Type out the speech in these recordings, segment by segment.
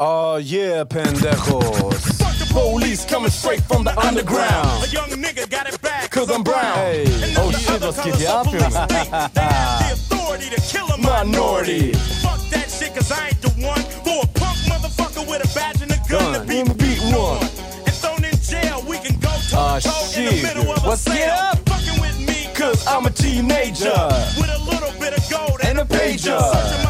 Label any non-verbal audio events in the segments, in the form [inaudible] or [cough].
Oh yeah, pendejos. Fuck the Police coming straight from the underground. A young nigga got it back. Cause I'm brown. Hey. And Oh shit, was geht hier ab, Junge? police think They have the authority to kill a Minority. Fuck that shit, cause I ain't the one for a punk motherfucker with a badge and a gun, to Gun. be Beat beaten one. on. And thrown in jail, we can go to ah, toe in the middle of a What's cell. up? Fucking with me, Cause I'm a teenager. with a little bit of gold And a pager. Searching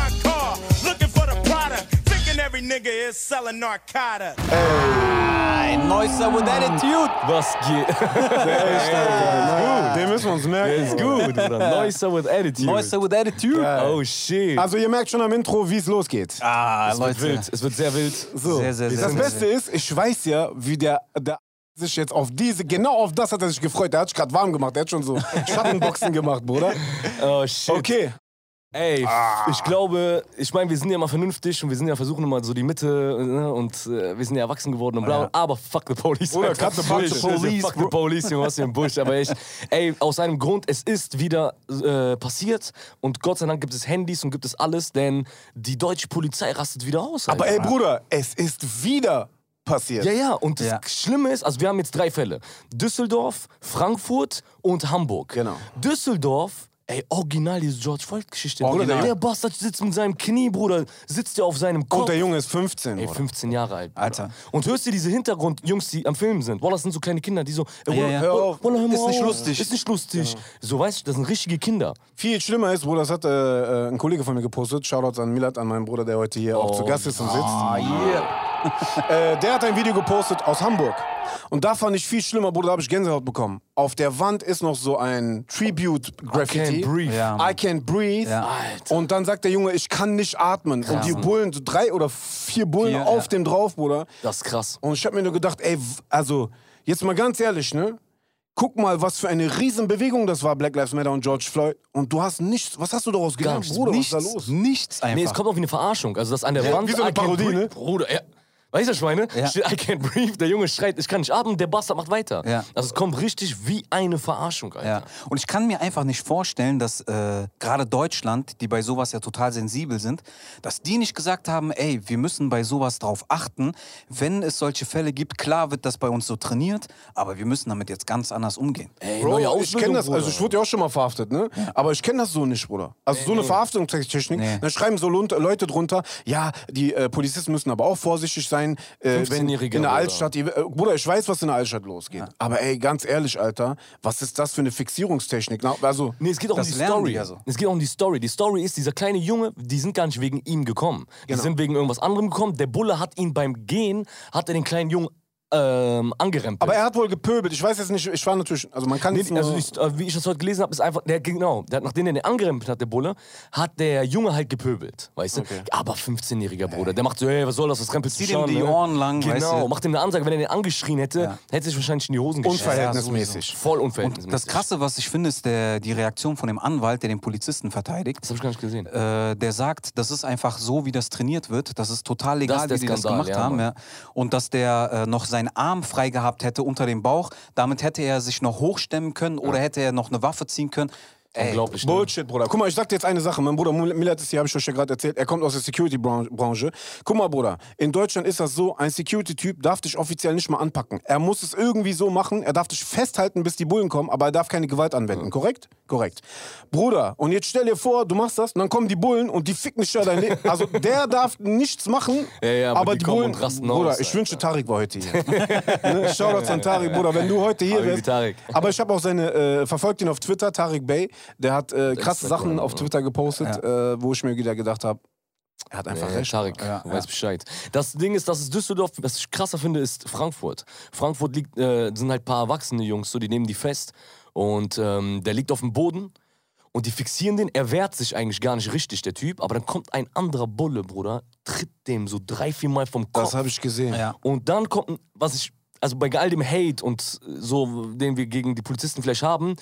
nigga is selling narcotics. Ein Neusser with Attitude. Was geht? Den müssen wir uns merken. Ist gut, Bruder. Neusser with Attitude. Neusser with Attitude. Geil. Oh shit. Also ihr merkt schon am Intro, wie es losgeht. Ah, es wird Leute. wild. Es wird sehr wild. So. Sehr, sehr, sehr, das sehr, Beste ist, ich weiß ja, wie der, der sich jetzt auf diese, genau auf das hat er sich gefreut. Der hat sich gerade warm gemacht. Der hat schon so [laughs] Schattenboxen gemacht, Bruder. Oh shit. Okay. Ey, ich glaube, ich meine, wir sind ja mal vernünftig und wir sind ja versuchen immer so die Mitte ne, und äh, wir sind ja erwachsen geworden und bla, aber fuck the police. Alter. cut the bullshit. police. Fuck the police, Junge, was für ein Bullshit. Aber ich, ey, aus einem Grund, es ist wieder äh, passiert und Gott sei Dank gibt es Handys und gibt es alles, denn die deutsche Polizei rastet wieder aus. Aber Alter. ey, Bruder, es ist wieder passiert. Ja, ja, und das Ja. Schlimme ist, also wir haben jetzt drei Fälle. Düsseldorf, Frankfurt und Hamburg. Genau. Düsseldorf, ey, original diese George Floyd-Geschichte. Original. Bruder, Der Bastard sitzt mit seinem Knie, Bruder, sitzt ja auf seinem Kopf. Und der Junge ist 15, Ey, Bruder. 15 Jahre alt. Bruder. Alter. Und hörst du diese Hintergrundjungs, die am Filmen sind? Boah, das sind so kleine Kinder, die so. Äh, Ja, ja. Hör auf, Wallah, hör mal Ist nicht lustig. Ist nicht lustig. So, weißt du, das sind richtige Kinder. Viel schlimmer ist, Bruder, das hat äh, äh, ein Kollege von mir gepostet. Shoutouts an Milat, an meinen Bruder, der heute hier auch zu Gast ist und sitzt. Ah, [laughs] yeah. Äh, der hat ein Video gepostet aus Hamburg. Und da fand ich viel schlimmer, Bruder, da habe ich Gänsehaut bekommen. Auf der Wand ist noch so ein Tribute-Graffiti. I can't breathe. Ja. I can't breathe. Ja. Und dann sagt der Junge, ich kann nicht atmen. Und die Bullen, so drei oder vier Bullen Vier, auf ja. dem drauf, Bruder. Das ist krass. Und ich habe mir nur gedacht, ey, also, jetzt mal ganz ehrlich, ne? Guck mal, was für eine Riesenbewegung das war, Black Lives Matter und George Floyd. Und du hast nichts, was hast du daraus gelernt, nichts. Bruder? Nichts, Was ist da los? nichts einfach. Nee, es kommt auch wie eine Verarschung. Also, das an der Wand. wie so eine Parodie, ne? Bruder, ja. Weißt du, meine? Ja. Steht, I can't breathe. Der Junge schreit, ich kann nicht atmen. Der Bastard macht weiter. Ja. Also, es kommt richtig wie eine Verarschung, Alter. Ja. Und ich kann mir einfach nicht vorstellen, dass äh, gerade Deutschland, die bei sowas ja total sensibel sind, dass die nicht gesagt haben, ey, wir müssen bei sowas drauf achten. Wenn es solche Fälle gibt, klar wird das bei uns so trainiert, aber wir müssen damit jetzt ganz anders umgehen. Ey, Bro, neue ich Ausbildung, kenne das, Bruder. also ich wurde ja auch schon mal verhaftet, ne? Aber ich kenne das so nicht, Bruder. Also so eine Verhaftungstechnik, Nee. dann schreiben so Leute drunter, ja, die äh, Polizisten müssen aber auch vorsichtig sein, äh, wenn in 15-Jähriger, der. Altstadt, ihr- äh, Bruder, ich weiß, was in der Altstadt losgeht. Aber ey, ganz ehrlich, Alter, was ist das für eine Fixierungstechnik? Na, also, Nee, es geht auch um die Story. die ja so. Es geht auch um die Story. Die Story ist, dieser kleine Junge, die sind gar nicht wegen ihm gekommen. Die Genau. sind wegen irgendwas anderem gekommen. Der Bulle hat ihn beim Gehen, hat er den kleinen Jungen ähm, angerempelt. aber er hat wohl gepöbelt. Ich weiß jetzt nicht, ich war natürlich, also man kann Nee, also ich, äh, wie ich das heute gelesen habe, ist einfach, der, genau, der, hat- nachdem er den angerempelt hat, der Bulle, hat der Junge halt gepöbelt, weißt du? Aber 15-jähriger Bruder, der macht so, hey, was soll das, was rempelst du Zieh dem schon, die ne? Ohren lang, Genau, weißt du? macht ihm eine Ansage, wenn er den angeschrien hätte, Ja. hätte sich wahrscheinlich in die Hosen geschissen. unverhältnismäßig. Voll Und unverhältnismäßig. das Krasse, was ich finde, ist der, die Reaktion von dem Anwalt, der den Polizisten verteidigt. Das habe ich gar nicht gesehen. Äh, der sagt, das ist einfach so, wie das trainiert wird. Das ist total legal, Das ist wie die das gemacht ja, haben. Ja. Und dass der äh, noch seinen Arm frei gehabt hätte unter dem Bauch. Damit hätte er sich noch hochstemmen können oder hätte er noch eine Waffe ziehen können. Ey, Unglaublich. ne? Bullshit, Bruder. Guck mal, ich sag dir jetzt eine Sache. Mein Bruder Millet ist hier, habe ich euch ja gerade erzählt. Er kommt aus der Security-Branche. Guck mal, Bruder. In Deutschland ist das so, ein Security-Typ darf dich offiziell nicht mal anpacken. Er muss es irgendwie so machen. Er darf dich festhalten, bis die Bullen kommen, aber er darf keine Gewalt anwenden. Korrekt? Korrekt. Bruder, und jetzt stell dir vor, du machst das und dann kommen die Bullen und die ficken dich ja dein Leben. Also der darf nichts machen, Ja, ja, aber aber die die kommen Bullen... und rasten Bruder, aus, ich wünschte, Tarik war heute hier. [laughs] ne? Shoutouts an Tarik, Bruder. Wenn du heute hier wärst... Tarik. Aber ich habe auch seine, äh, verfolgt ihn auf Twitter, Tarik Bey. Der hat äh, krasse Instagram, Sachen auf ja. Twitter gepostet, äh, wo ich mir wieder gedacht habe, er hat einfach Ja, recht. Tarek, Ja, du ja. weißt Bescheid. Das Ding ist, dass es Düsseldorf, was ich krasser finde, ist Frankfurt. Frankfurt liegt, äh, sind halt ein paar erwachsene Jungs, so, die nehmen die fest und ähm, der liegt auf dem Boden und die fixieren den. Er wehrt sich eigentlich gar nicht richtig, der Typ, aber dann kommt ein anderer Bulle, Bruder, tritt dem so drei, vier Mal vom Kopf. Das habe ich gesehen. Ja. Und dann kommt, was ich, also bei all dem Hate und so, den wir gegen die Polizisten vielleicht haben,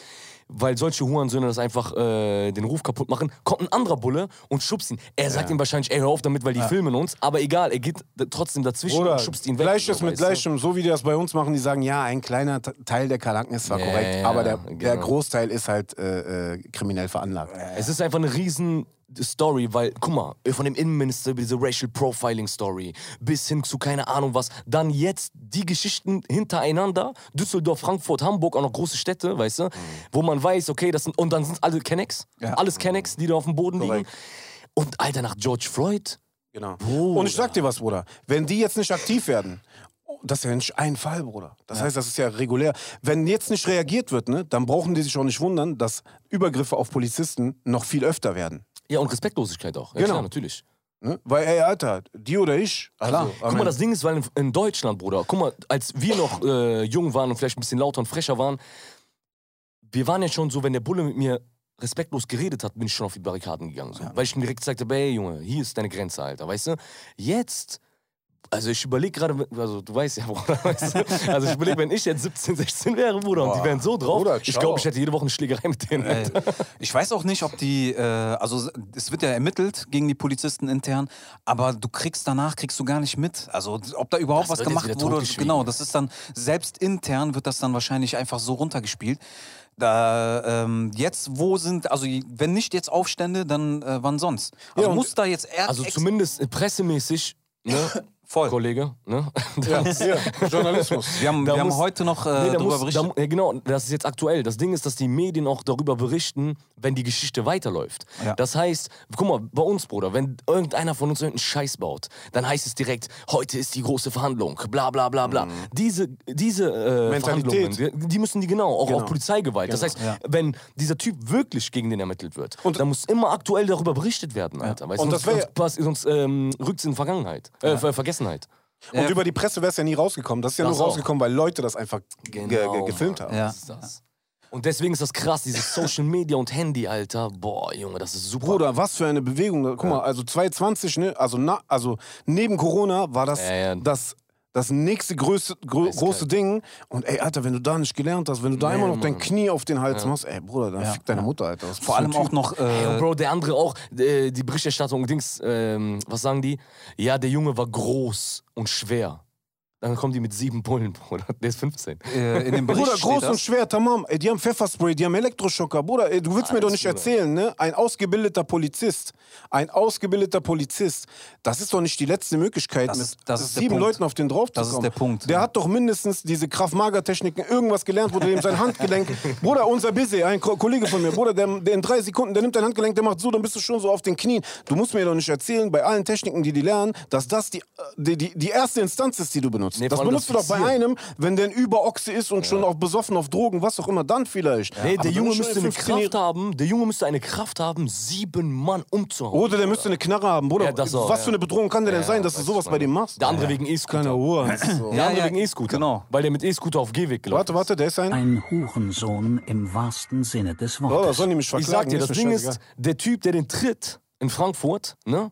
weil solche Hurensöhne das einfach äh, den Ruf kaputt machen, kommt ein anderer Bulle und schubst ihn. Er sagt ihm wahrscheinlich, ey, hör auf damit, weil die filmen uns, aber egal, er geht trotzdem dazwischen Oder und schubst ihn weg. Gleiches mit? Gleichem, so wie die das bei uns machen, die sagen, ja, ein kleiner Teil der Kalanken ist zwar Ja, korrekt, ja, aber der, der genau. Großteil ist halt äh, äh, kriminell veranlagt. Es ist einfach eine riesen Story, weil, guck mal, von dem Innenminister über diese Racial Profiling Story bis hin zu keine Ahnung was, dann jetzt die Geschichten hintereinander, Düsseldorf, Frankfurt, Hamburg, auch noch große Städte, weißt du, wo man weiß, okay, das sind, und dann sind alle Kennex, Ja. alles Kennex, die da auf dem Boden liegen. Korrekt. Und Alter, nach George Floyd, Genau. Bruder. Und ich sag dir was, Bruder. Wenn die jetzt nicht aktiv werden, das ist ja nicht ein Fall, Bruder. Das heißt, das ist ja regulär. Wenn jetzt nicht reagiert wird, ne, dann brauchen die sich auch nicht wundern, dass Übergriffe auf Polizisten noch viel öfter werden. ja, und Respektlosigkeit auch. Ja, Genau. klar, natürlich. Ne? Weil, ey, Alter, die oder ich. Also, Guck mal, das Ding ist, weil in, Deutschland, Bruder, guck mal, als wir noch äh, jung waren und vielleicht ein bisschen lauter und frecher waren, wir waren ja schon so, wenn der Bulle mit mir respektlos geredet hat, bin ich schon auf die Barrikaden gegangen. So. Weil ich ihm direkt sagte, ey Junge, hier ist deine Grenze, Alter, weißt du? Jetzt, also ich überlege gerade, also du weißt ja, [laughs] Bruder, weißt du? Also ich überlege, wenn ich jetzt 17, 16 wäre, Bruder, und die wären so drauf, Bruder, ich glaube, ich hätte jede Woche eine Schlägerei mit denen. Ey, ich weiß auch nicht, ob die, äh, also es wird ja ermittelt gegen die Polizisten intern, aber du kriegst danach, kriegst du gar nicht mit. Also ob da überhaupt Das was gemacht wurde. Genau, das ist dann, selbst intern wird das dann wahrscheinlich einfach so runtergespielt. Da, ähm, jetzt, wo sind, also wenn nicht jetzt Aufstände, dann äh, wann sonst? Also Ja, muss da jetzt Also zumindest äh, pressemäßig, ne? [laughs] Voll. Kollege, ne? [laughs] ja, ja, Journalismus. Wir haben, Da wir haben muss- heute noch äh, Nee, da darüber muss, berichtet. da, ja, genau, das ist jetzt aktuell. Das Ding ist, dass die Medien auch darüber berichten, wenn die Geschichte weiterläuft. Ja. Das heißt, guck mal, bei uns, Bruder, wenn irgendeiner von uns irgendeinen Scheiß baut, dann heißt es direkt, heute ist die große Verhandlung, bla bla bla bla. Diese, diese äh, Mentalität. Verhandlungen, die, die müssen die genau, auch Genau. auf Polizeigewalt. Das heißt, Ja. wenn dieser Typ wirklich gegen den ermittelt wird, Und- dann muss immer aktuell darüber berichtet werden, Alter. Weißt, Und du, das sonst, wär- sonst, sonst ähm, rückt in Vergangenheit, äh, Ver- Vergessenheit. Und über die Presse wäre es ja nie rausgekommen. Das ist ja Das nur auch. rausgekommen, weil Leute das einfach ge ge Genau, gefilmt haben. Ja. Das ist das. Und deswegen ist das krass, dieses Social Media und Handy, Alter. Boah, Junge, das ist super. Bruder, was für eine Bewegung. Guck mal, also 2020, ne, also, na, also neben Corona war das Ja, ja. das, das nächste größte, grö Eiskalt. große Ding. Und ey, Alter, wenn du da nicht gelernt hast, wenn du da Nee, immer noch dein Mann. Knie auf den Hals machst, ey, Bruder, dann Ja, fick deine ja. Mutter, Alter. Vor allem auch noch. Äh, Bro, der andere auch, äh, die Berichterstattung, Dings, ähm, was sagen die? Ja, der Junge war groß und schwer. Dann kommen die mit sieben Bullen, Bruder. Der ist 15. äh, in dem Bericht Bruder, steht groß das. und schwer, tamam. Ey, die haben Pfefferspray, die haben Elektroschocker. Bruder, ey, du willst mir doch Alles, nicht Bruder. erzählen, ne? Ein ausgebildeter Polizist, ein ausgebildeter Polizist, das ist doch nicht die letzte Möglichkeit, Das mit ist- das sieben Punkt. Leuten auf den drauf zu Das ist kommen. der Punkt, Der ja. hat doch mindestens diese Kraft-Mager-Techniken irgendwas gelernt, wo der ihm sein Handgelenk. [laughs] Bruder, unser Busy, ein Ko Kollege von mir, Bruder, der, der in drei Sekunden, der nimmt dein Handgelenk, der macht so, dann bist du schon so auf den Knien. Du musst mir doch nicht erzählen, bei allen Techniken, die die lernen, dass das die, die, die, die erste Instanz ist, die du benutzt. Nee, das benutzt das du doch bei einem, wenn der ein Überochse ist und schon auch besoffen auf Drogen, was auch immer, dann vielleicht. Nee, Aber der Junge müsste eine 15 Kraft haben, der Junge müsste eine Kraft haben, sieben Mann umzuhauen. Oder der müsste eine Knarre haben, Bruder. Ja, auch, was ja. für eine Bedrohung kann der denn Ja, sein, dass du sowas ich bei dem machst? Der andere wegen E-Scooter. Kleiner Uhr. So. Der Ja, andere ja, wegen E-Scooter. genau. Weil der mit E-Scooter auf Gehweg gelaufen Warte, warte, der ist ein. Ein Hurensohn im wahrsten Sinne des Oh, Wortes. sollen die mich Ich verklagen. sag dir, das Ding ist, der Typ, der den tritt in Frankfurt, ne?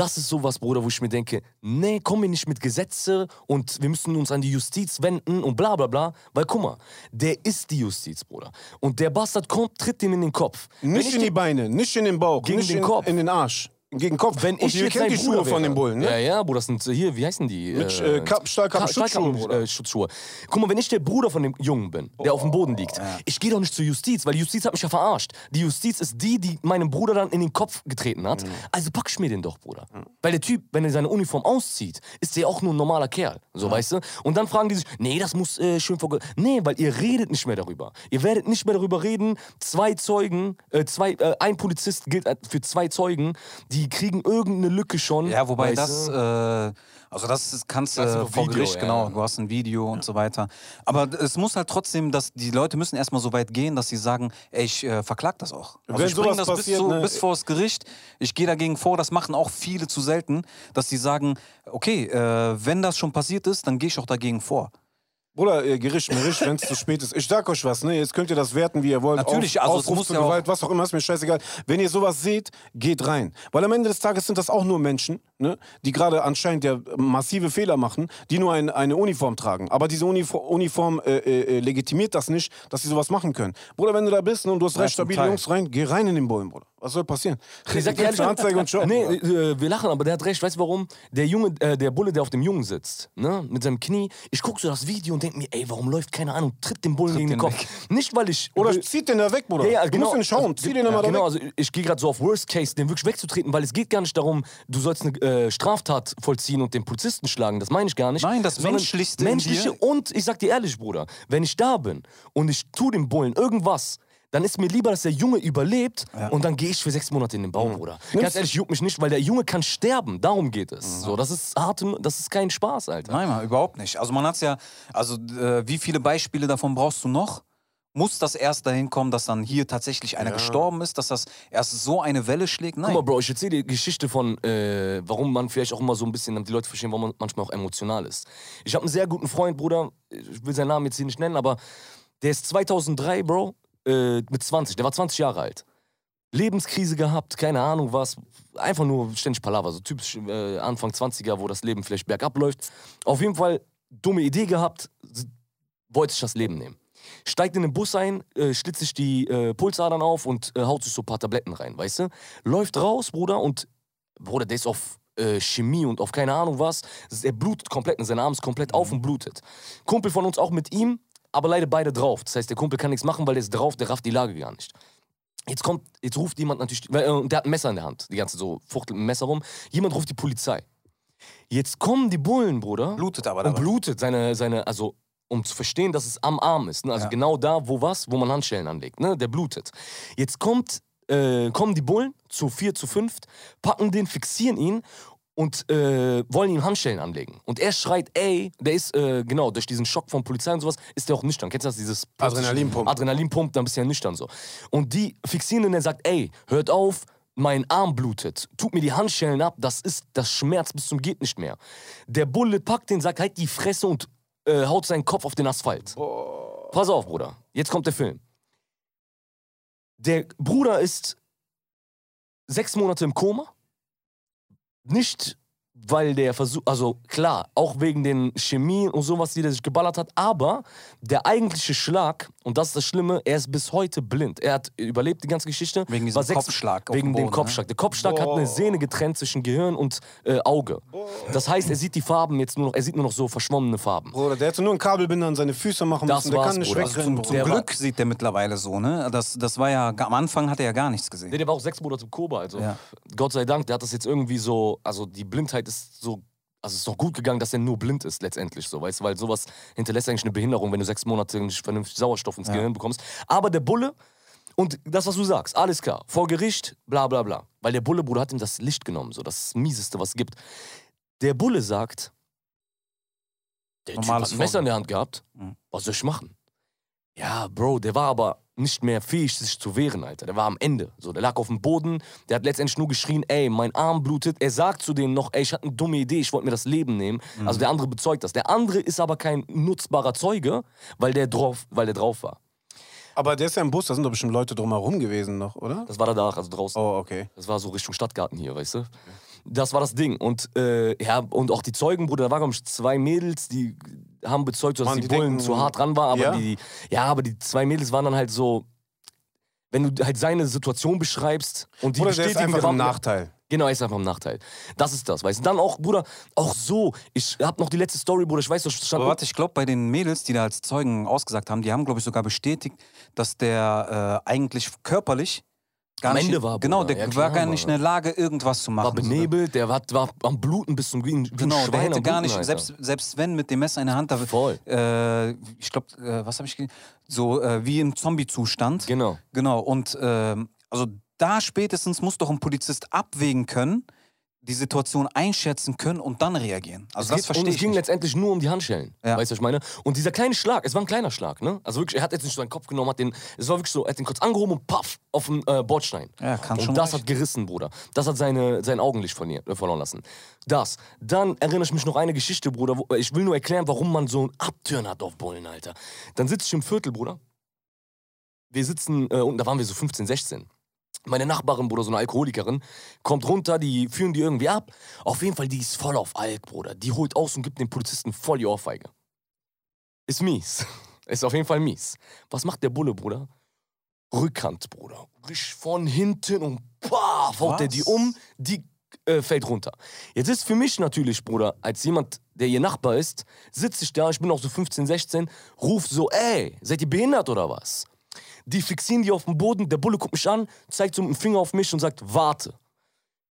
Das ist sowas, Bruder, wo ich mir denke, nee, komm mir nicht mit Gesetze und wir müssen uns an die Justiz wenden und bla bla bla. Weil guck mal, der ist die Justiz, Bruder. Und der Bastard kommt, tritt ihm in den Kopf. Nicht ich in die Beine, nicht in den Bauch, Gegen nicht den in, Kopf. in den Arsch. Gegen Kopf. wenn Und ich kennt sein die Schuhe Bruder von wäre. den Bullen, ne? Ja, ja, Bruder, das sind äh, hier, wie heißen die? Mit, äh, Kapp- Stahlkappen- Schutzschuhe, Bruder. äh, Schutzschuhe. Guck mal, wenn ich der Bruder von dem Jungen bin, der auf dem Boden liegt, ich gehe doch nicht zur Justiz, weil die Justiz hat mich ja verarscht. Die Justiz ist die, die meinem Bruder dann in den Kopf getreten hat. Mhm. Also pack ich mir den doch, Bruder. Weil der Typ, wenn er seine Uniform auszieht, ist der auch nur ein normaler Kerl. So, weißt du? Und dann fragen die sich, nee, das muss äh, schön vor... Nee, weil ihr redet nicht mehr darüber. Ihr werdet nicht mehr darüber reden, zwei Zeugen, äh, zwei, äh, ein Polizist gilt äh, für zwei Zeugen, die kriegen irgendeine Lücke schon. Ja, wobei das, äh, also das ist- kannst du äh, vor Video, Gericht, ja. genau, du hast ein Video und so weiter. Aber es muss halt trotzdem, dass die Leute müssen erstmal so weit gehen, dass sie sagen, ey, ich äh, verklag das auch. Also Wenn ich bring sowas das bis, passiert, zu, ne, bis vor das Gericht, ich gehe dagegen vor, das machen auch viele zu selten, dass sie sagen, okay, äh, wenn das schon passiert ist, dann gehe ich auch dagegen vor. Bruder, ihr Gericht, Mericht, wenn es zu spät ist. Ich sag euch was, ne? Jetzt könnt ihr das werten, wie ihr wollt. Natürlich, also es Aufruf muss zu ja Gewalt, was auch immer, ist mir scheißegal. Wenn ihr sowas seht, geht rein. Weil am Ende des Tages sind das auch nur Menschen, ne? Die gerade anscheinend ja massive Fehler machen, die nur ein, eine Uniform tragen. Aber diese Uniform, Uniform äh, äh, äh, legitimiert das nicht, dass sie sowas machen können. Bruder, wenn du da bist ne, und du hast recht stabile. Jungs rein, geh rein in den Bullen, Bruder. Was soll passieren? Ich sag dir ehrlich, Anzeige und schon. Nee, äh, wir lachen, aber der hat recht. Weißt du warum? Der Junge, äh, der Bulle, der auf dem Jungen sitzt, ne, mit seinem Knie. Ich guck so das Video und denk mir, ey, warum läuft keine Ahnung, tritt den Bullen gegen den Kopf. Nicht weil ich Oder zieht den da weg, Bruder. Ja, ja, du genau. musst ihn schauen. Zieh den da mal genau, weg. also ich gehe gerade so auf Worst Case, den wirklich wegzutreten, weil es geht gar nicht darum, du sollst eine äh, Straftat vollziehen und den Polizisten schlagen. Das meine ich gar nicht. Nein, das Menschlichste Menschliche und ich sag dir ehrlich, Bruder, wenn ich da bin und ich tu dem Bullen irgendwas, dann ist mir lieber, dass der Junge überlebt und dann gehe ich für sechs Monate in den Baum, Bruder. Ganz ehrlich, juckt mich nicht, weil der Junge kann sterben. Darum geht es. So, das ist harte, das ist kein Spaß, Alter. Nein, Mann, überhaupt nicht. Also man hat's ja, also äh, wie viele Beispiele davon brauchst du noch? Muss das erst dahin kommen, dass dann hier tatsächlich einer gestorben ist, dass das erst so eine Welle schlägt? Nein. Guck mal, Bro, ich erzähle die Geschichte von, äh, warum man vielleicht auch immer so ein bisschen, damit die Leute verstehen, warum man manchmal auch emotional ist. Ich habe einen sehr guten Freund, Bruder, ich will seinen Namen jetzt hier nicht nennen, aber der ist 2003, Bro, äh, mit 20, der war 20 Jahre alt. Lebenskrise gehabt, keine Ahnung was, einfach nur ständig Palaver, so typisch äh, Anfang 20er, wo das Leben vielleicht bergab läuft. Auf jeden Fall dumme Idee gehabt, wollte sich das Leben nehmen. Steigt in den Bus ein, äh, schlitzt sich die äh, Pulsadern auf und äh, haut sich so ein paar Tabletten rein, weißt du? Läuft raus, Bruder, und Bruder, der ist auf äh, Chemie und auf keine Ahnung was. Er blutet komplett, sein Arm ist komplett auf und blutet. Kumpel von uns auch mit ihm, aber leider beide drauf. Das heißt, der Kumpel kann nichts machen, weil der ist drauf, der rafft die Lage gar nicht. Jetzt kommt, jetzt ruft jemand natürlich, äh, und der hat ein Messer in der Hand, die ganze so fuchtelt mit dem Messer rum. Jemand ruft die Polizei. Jetzt kommen die Bullen, Bruder. Blutet aber Und dabei. blutet seine, seine, also um zu verstehen, dass es am Arm ist. Ne? Also Ja. genau da, wo was, wo man Handschellen anlegt. Ne? Der blutet. Jetzt kommt, äh, kommen die Bullen zu vier, zu fünft, packen den, fixieren ihn und äh, wollen ihm Handschellen anlegen. Und er schreit, ey, der ist, äh, genau, durch diesen Schock von Polizei und sowas, ist der auch nüchtern. Kennst du das? Dieses Adrenalinpump. Adrenalinpump, dann bist du ja nüchtern so. Und die fixieren ihn und er sagt, ey, hört auf, mein Arm blutet. Tut mir die Handschellen ab, das ist das Schmerz bis zum geht nicht mehr. Der Bulle packt den, sagt, halt die Fresse und äh, haut seinen Kopf auf den Asphalt. Pass auf, Bruder. Jetzt kommt der Film. Der Bruder ist sechs Monate im Koma. Nicht, weil der versucht, also klar, auch wegen den Chemien und sowas, die der sich geballert hat, aber der eigentliche Schlag, und das ist das Schlimme, er ist bis heute blind. Er hat überlebt die ganze Geschichte. Wegen diesem war sechs- Kopfschlag Wegen dem dem Kopfschlag. Der Kopfschlag hat eine Sehne getrennt zwischen Gehirn und äh, Auge. Das heißt, er sieht die Farben jetzt nur noch, er sieht nur noch so verschwommene Farben. Bruder, der hätte nur einen Kabelbinder an seine Füße machen Das müssen. Der war's, kann nicht wegrennen, Also Bruder. Zum Der war- Glück sieht der mittlerweile so, ne? Das, das war ja, am Anfang hat er ja gar nichts gesehen. Nee, der war auch sechs Monate im Koma, also Ja. Gott sei Dank, der hat das jetzt irgendwie so, also die Blindheit ist so, also es ist doch gut gegangen, dass er nur blind ist letztendlich so, weißt du, weil sowas hinterlässt eigentlich eine Behinderung, wenn du sechs Monate nicht vernünftig Sauerstoff ins Gehirn bekommst. Aber der Bulle, und das, was du sagst, alles klar, vor Gericht, bla bla bla, weil der Bulle, Bruder, hat ihm das Licht genommen, so das Mieseste, was es gibt. Der Bulle sagt, der Typ Normales hat ein Messer in der Hand gehabt, Mhm. was soll ich machen? Ja, Bro, der war aber nicht mehr fähig, sich zu wehren, Alter. Der war am Ende. So, der lag auf dem Boden, der hat letztendlich nur geschrien, ey, mein Arm blutet. Er sagt zu denen noch, ey, ich hatte eine dumme Idee, ich wollte mir das Leben nehmen. Also der andere bezeugt das. Der andere ist aber kein nutzbarer Zeuge, weil der drauf, weil der drauf war. Aber der ist ja im Bus, da sind doch bestimmt Leute drumherum gewesen noch, oder? Das war danach, also draußen. Oh, okay. Das war so Richtung Stadtgarten hier, weißt du? Das war das Ding. Und, äh, ja, und auch die Zeugen, Bruder, da waren, glaube ich, zwei Mädels, die haben bezeugt, dass Mann, die, die Bullen denken- zu hart dran waren. Aber Ja? die, ja, aber die zwei Mädels waren dann halt so, wenn du halt seine Situation beschreibst und die Oder der ist bestätigen, einfach der im war- Nachteil. Genau, er ist einfach im Nachteil. Das ist das, weißt du? Dann auch, Bruder, auch so, ich hab noch die letzte Story, Bruder, ich weiß, das stand Aber warte, ich glaube, bei den Mädels, die da als Zeugen ausgesagt haben, die haben, glaube ich, sogar bestätigt, dass der äh, eigentlich körperlich gar Am nicht, Ende war, genau, Bruder. der Ja, klar, war gar nicht in der Lage, irgendwas zu machen. war benebelt, der war, war am Bluten bis zum ein Genau, Schwein der hätte gar Bluten, nicht, Alter. selbst, selbst wenn mit dem Messer in der Hand, da, Voll. Äh, ich glaube, äh, was habe ich so äh, wie im Zombie-Zustand. Genau. Genau, und ähm, also da spätestens muss doch ein Polizist abwägen können, die Situation einschätzen können und dann reagieren. Also Es das verstehe es ich ging nicht. letztendlich nur um die Handschellen. Ja. Weißt du, was ich meine? Und dieser kleine Schlag, es war ein kleiner Schlag, ne? Also wirklich, er hat jetzt nicht so seinen Kopf genommen, hat den, es war wirklich so, er hat den kurz angehoben und paff, auf den äh, Bordstein. Ja, kann und schon das hat gerissen, Bruder. Das hat seine, sein Augenlicht verlieren, äh, verloren lassen. Das. Dann erinnere ich mich noch eine Geschichte, Bruder. Wo, ich will nur erklären, warum man so einen Abturn hat auf Bullen, Alter. Dann sitze ich im Viertel, Bruder. Wir sitzen, äh, unten, da waren wir so 15, 16. Meine Nachbarin, Bruder, so eine Alkoholikerin, kommt runter, die führen die irgendwie ab. Auf jeden Fall, die ist voll auf Alk, Bruder. Die holt aus und gibt dem Polizisten voll die Ohrfeige. Ist mies. [laughs] Ist auf jeden Fall mies. Was macht der Bulle, Bruder? Rückhand, Bruder. Richtig von hinten und pah, haut er die um, die äh, fällt runter. Jetzt ist für mich natürlich, Bruder, als jemand, der ihr Nachbar ist, sitze ich da, ich bin auch so 15, 16, ruf so, ey, seid ihr behindert oder was? Die fixieren die auf den Boden, der Bulle guckt mich an, zeigt so mit dem Finger auf mich und sagt, warte.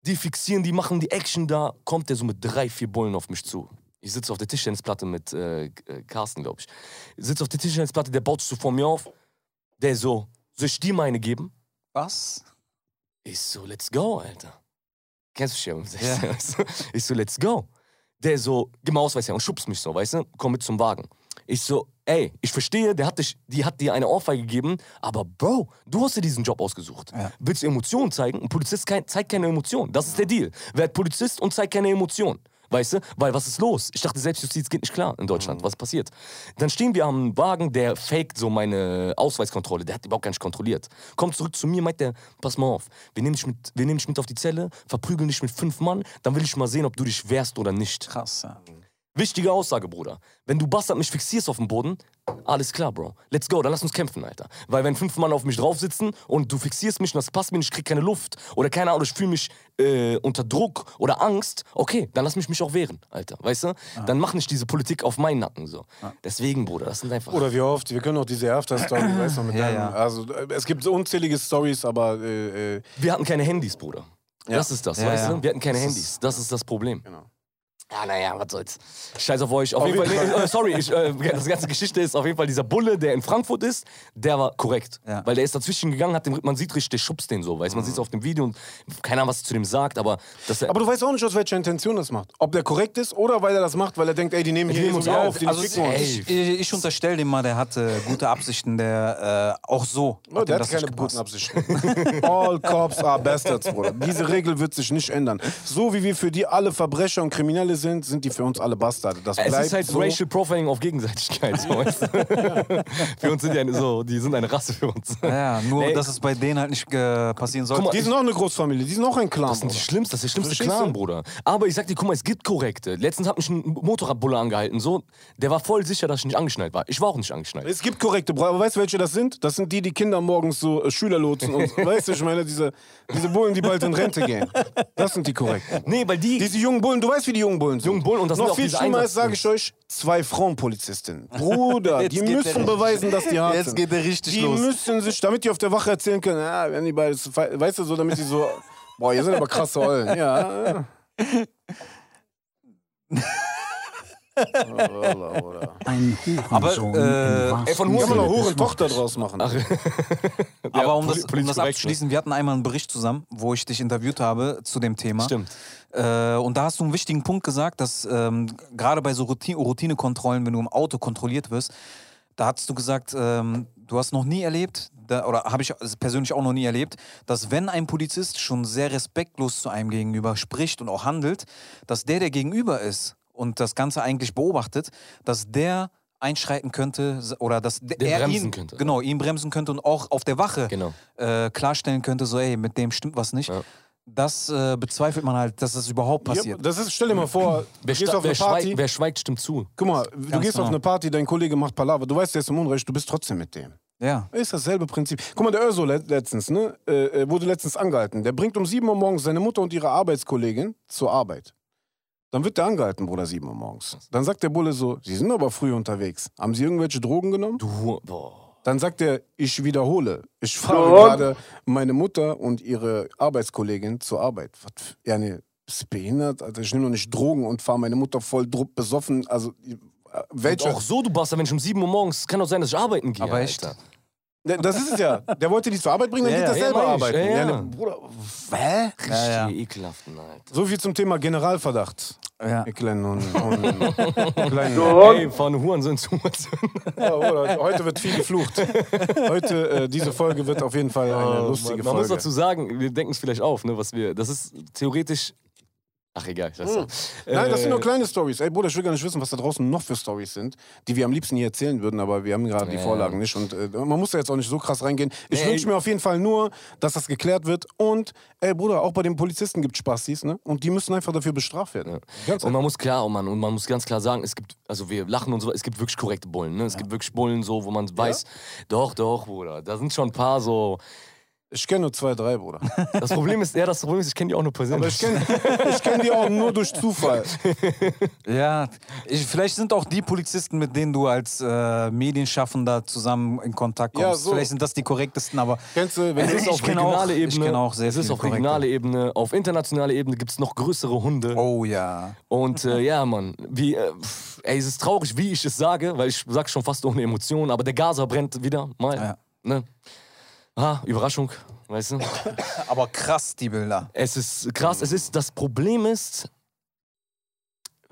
Die fixieren, die machen die Action da, kommt der so mit drei, vier Bullen auf mich zu. Ich sitze auf der Tischtennisplatte mit äh, äh, Carsten, glaube ich. Ich sitze auf der Tischtennisplatte, der baut so vor mir auf. Der so, soll ich dir meine geben? Was? Ich so, let's go, Alter. Kennst du mich ja um 16, weißt du? Ich so, let's go. Der so, gib mal Ausweis her und schubst mich so, weißt du? Komm mit zum Wagen. Ich so, ey, ich verstehe, der hat dich, die hat dir eine Ohrfeige gegeben, aber Bro, du hast dir diesen Job ausgesucht. Ja. Willst du Emotionen zeigen? Ein Polizist kein, zeigt keine Emotionen. Das ist der Deal. Wer hat Polizist und zeigt keine Emotionen? Weißt du? Weil was ist los? Ich dachte, Selbstjustiz geht nicht klar in Deutschland. Was passiert? Dann stehen wir am Wagen, der faked so meine Ausweiskontrolle. Der hat überhaupt gar nicht kontrolliert. Kommt zurück zu mir, meint der, pass mal auf, wir nehmen dich mit, wir nehmen dich mit auf die Zelle, verprügeln dich mit fünf Mann, dann will ich mal sehen, ob du dich wehrst oder nicht. Krass, ja. Wichtige Aussage, Bruder. Wenn du Bastard mich fixierst auf dem Boden, alles klar, Bro. Let's go, dann lass uns kämpfen, Alter. Weil wenn fünf Mann auf mich drauf sitzen und du fixierst mich und das passt mir nicht, ich krieg keine Luft oder keine Ahnung, ich fühle mich äh, unter Druck oder Angst, okay, dann lass mich mich auch wehren, Alter. Weißt du? Dann mach nicht diese Politik auf meinen Nacken so. Deswegen, Bruder, das sind einfach. Oder wie oft, wir können auch diese After-Story, [clears throat] weißt du, mit Ja, deinem, ja. also äh, es gibt so unzählige Stories, aber äh, äh, Wir hatten keine Handys, Bruder. Das ist das, Ja, weißt ja. du? Wir hatten keine Das Handys. Das ist das Problem. Genau. Ja, naja, was soll's. Scheiß auf euch. Auf, jeden Fall, nee, äh, sorry, ich, äh, das ganze Geschichte ist auf jeden Fall dieser Bulle, der in Frankfurt ist, der war korrekt. Ja. Weil der ist dazwischen gegangen, hat den, man sieht richtig, der schubst den so, weißt man sieht es auf dem Video und keiner Ahnung, was er zu dem sagt, aber dass er, aber du weißt auch nicht, aus welcher Intention das macht. Ob der korrekt ist oder weil er das macht, weil er denkt, ey, die nehmen Die hier nehmen uns auf, auf. die Also uns. ey, ich, ich unterstelle dem mal, der hatte gute Absichten, der äh, auch so. Oh, hat der hat keine guten. Absichten. [laughs] All cops are bastards, Bruder. Diese Regel wird sich nicht ändern. So wie wir für die alle Verbrecher und Kriminelle sind, sind die für uns alle Bastarde. Das es bleibt ist halt so. Racial Profiling auf Gegenseitigkeit. So, [laughs] für uns sind die eine, so, die sind eine Rasse für uns. Ja, nur Ey, dass es bei denen halt nicht äh, passieren sollte. Guck mal, Die sind auch eine Großfamilie, die sind auch ein Clan. Das ist nicht Bruder. schlimmste, das ist der schlimmste Clan? Bruder. Aber ich sag dir, guck mal, es gibt korrekte. Letztens hat mich ein Motorradbulle angehalten, so. Der war voll sicher, dass ich nicht angeschnallt war. Ich war auch nicht angeschnallt. Es gibt korrekte Bruder, aber weißt du, welche das sind? Das sind die, die Kinder morgens so äh, Schüler lotsen und, [laughs] weißt du, ich meine, diese, diese Bullen, die bald in Rente gehen. Das sind die korrekten. Nee, weil die. Diese jungen Bullen, du weißt, wie die jungen Bullen sind. Jungen Bullen und das sind Noch auch viel schlimmer ist, sage ich euch, zwei Frauenpolizistinnen. [laughs] Bruder, die müssen beweisen, dass die [laughs] hart Jetzt sind. geht der richtig die los. müssen sich, damit die auf der Wache erzählen können, ja, wenn die beide, weißt du, so, damit die so, [laughs] boah, ihr seid aber krasse Eulen. Ja. Ein Hurensohn Aber, äh, ey, von Kann Huren- man Sinne auch des Huren Tochter Wortes. draus machen. Aber um das, um das abzuschließen, wir hatten einmal einen Bericht zusammen, wo ich dich interviewt habe zu dem Thema. Stimmt. Äh, und da hast du einen wichtigen Punkt gesagt, dass ähm, gerade bei so Routine Routinekontrollen, wenn du im Auto kontrolliert wirst, da hast du gesagt, ähm, du hast noch nie erlebt, da, oder habe ich persönlich auch noch nie erlebt, dass wenn ein Polizist schon sehr respektlos zu einem gegenüber spricht und auch handelt, dass der, der gegenüber ist und das Ganze eigentlich beobachtet, dass der einschreiten könnte oder dass Der er bremsen ihn, könnte. genau ihn bremsen könnte und auch auf der Wache Genau. äh, klarstellen könnte, so ey, mit dem stimmt was nicht. Ja. Das äh, bezweifelt man halt, dass das überhaupt Ja, passiert. das ist, stell dir mal vor, du Wer, gehst auf wer, eine Party. schweigt, wer schweigt, stimmt zu. Guck mal, du Ganz gehst auf genau. eine Party, dein Kollege macht Palaver, du weißt, der ist im Unrecht, du bist trotzdem mit dem. Ja. Ist dasselbe Prinzip. Guck mal, der let- letztens, ne, äh, äh, wurde letztens angehalten. Der bringt um 7 Uhr morgens seine Mutter und ihre Arbeitskollegin zur Arbeit. Dann wird der angehalten, Bruder, 7 Uhr morgens. Dann sagt der Bulle so, Sie sind aber früh unterwegs. Haben Sie irgendwelche Drogen genommen? Du, boah. Dann sagt er, ich wiederhole. Ich fahre gerade meine Mutter und ihre Arbeitskollegin zur Arbeit. Was, ja, nee, bist du behindert? Also ich nehme doch nicht Drogen und fahre meine Mutter voll druck besoffen. Also, äh, welche? Auch so, du Bastard, wenn ich um 7 Uhr morgens, kann doch sein, dass ich arbeiten gehe. Aber echt? Alter. Ne, Das ist es ja. Der wollte die zur Arbeit bringen, dann Ja, geht er ja. selber Ja, arbeiten. Ja, ja. ne, Bruder, hä? Richtig ja. ekelhaften, Alter. So viel zum Thema Generalverdacht. Ja. Ihr kleinen und, und [laughs] kleinen. Ey, von Hurensohn zu Ja, Bruder, heute wird viel geflucht. Heute, äh, diese Folge wird auf jeden Fall eine lustige Oh, Man muss Folge. dazu sagen, wir denken es vielleicht auf, ne, was wir. Das ist theoretisch Ach, egal. Ich auch. Nein, das sind Äh, nur kleine Stories. Ey, Bruder, ich will gar nicht wissen, was da draußen noch für Stories sind, die wir am liebsten hier erzählen würden, aber wir haben gerade die Ja. Vorlagen nicht. Und äh, man muss da jetzt auch nicht so krass reingehen. Ich Nee, wünsche mir auf jeden Fall nur, dass das geklärt wird. Und, ey, Bruder, auch bei den Polizisten gibt es Spastis, ne? Und die müssen einfach dafür bestraft werden. Ganz Und man muss klar, oh Mann, und man muss ganz klar sagen, es gibt, also wir lachen und so, es gibt wirklich korrekte Bullen, ne? Es gibt wirklich Bullen so, wo man weiß, doch, doch, Bruder, da sind schon ein paar so. Ich kenne nur zwei, drei, Bruder. Das Problem ist, ja, das Problem ist, ich kenne die auch nur Aber persönlich. ich kenne ich kenn die auch nur durch Zufall. Ja, ich, vielleicht sind auch die Polizisten, mit denen du als äh, Medienschaffender zusammen in Kontakt kommst. Ja, so. Vielleicht sind das die korrektesten, aber Kennst du, wenn Es ist Ich auf auch- regionaler ich Ebene. kenn auch sehr es ist auf regionaler Ebene. Auf internationaler Ebene gibt es noch größere Hunde. Oh ja. Und äh, ja, Mann, wie, äh, pff, ey, es ist traurig, wie ich es sage, weil ich sage schon fast ohne Emotionen, aber der Gaza brennt wieder mal. Ja. Ne? Ah, Überraschung, weißt du? [laughs] Aber krass, die Bilder. Es ist krass, es ist, das Problem ist,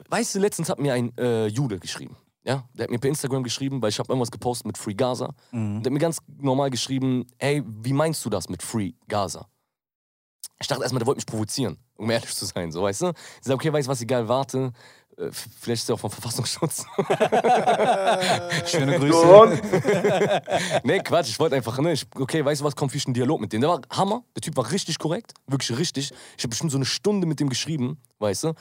weißt du, letztens hat mir ein äh, Jude geschrieben. Ja, der hat mir per Instagram geschrieben, weil ich habe irgendwas gepostet mit Free Gaza. Mhm. Der hat mir ganz normal geschrieben, ey, wie meinst du das mit Free Gaza? Ich dachte erstmal, der wollte mich provozieren, um ehrlich zu sein, so, weißt du? Ich sag, okay, weißt du was, egal, warte. Äh, Vielleicht ist er auch vom Verfassungsschutz. [laughs] Schöne Grüße. [laughs] nee, Quatsch, ich wollte einfach, ne, ich, okay, weißt du was, komm, fisch einen Dialog mit dem. Der war Hammer, der Typ war richtig korrekt, wirklich richtig. Ich habe bestimmt so eine Stunde mit dem geschrieben, weißt du,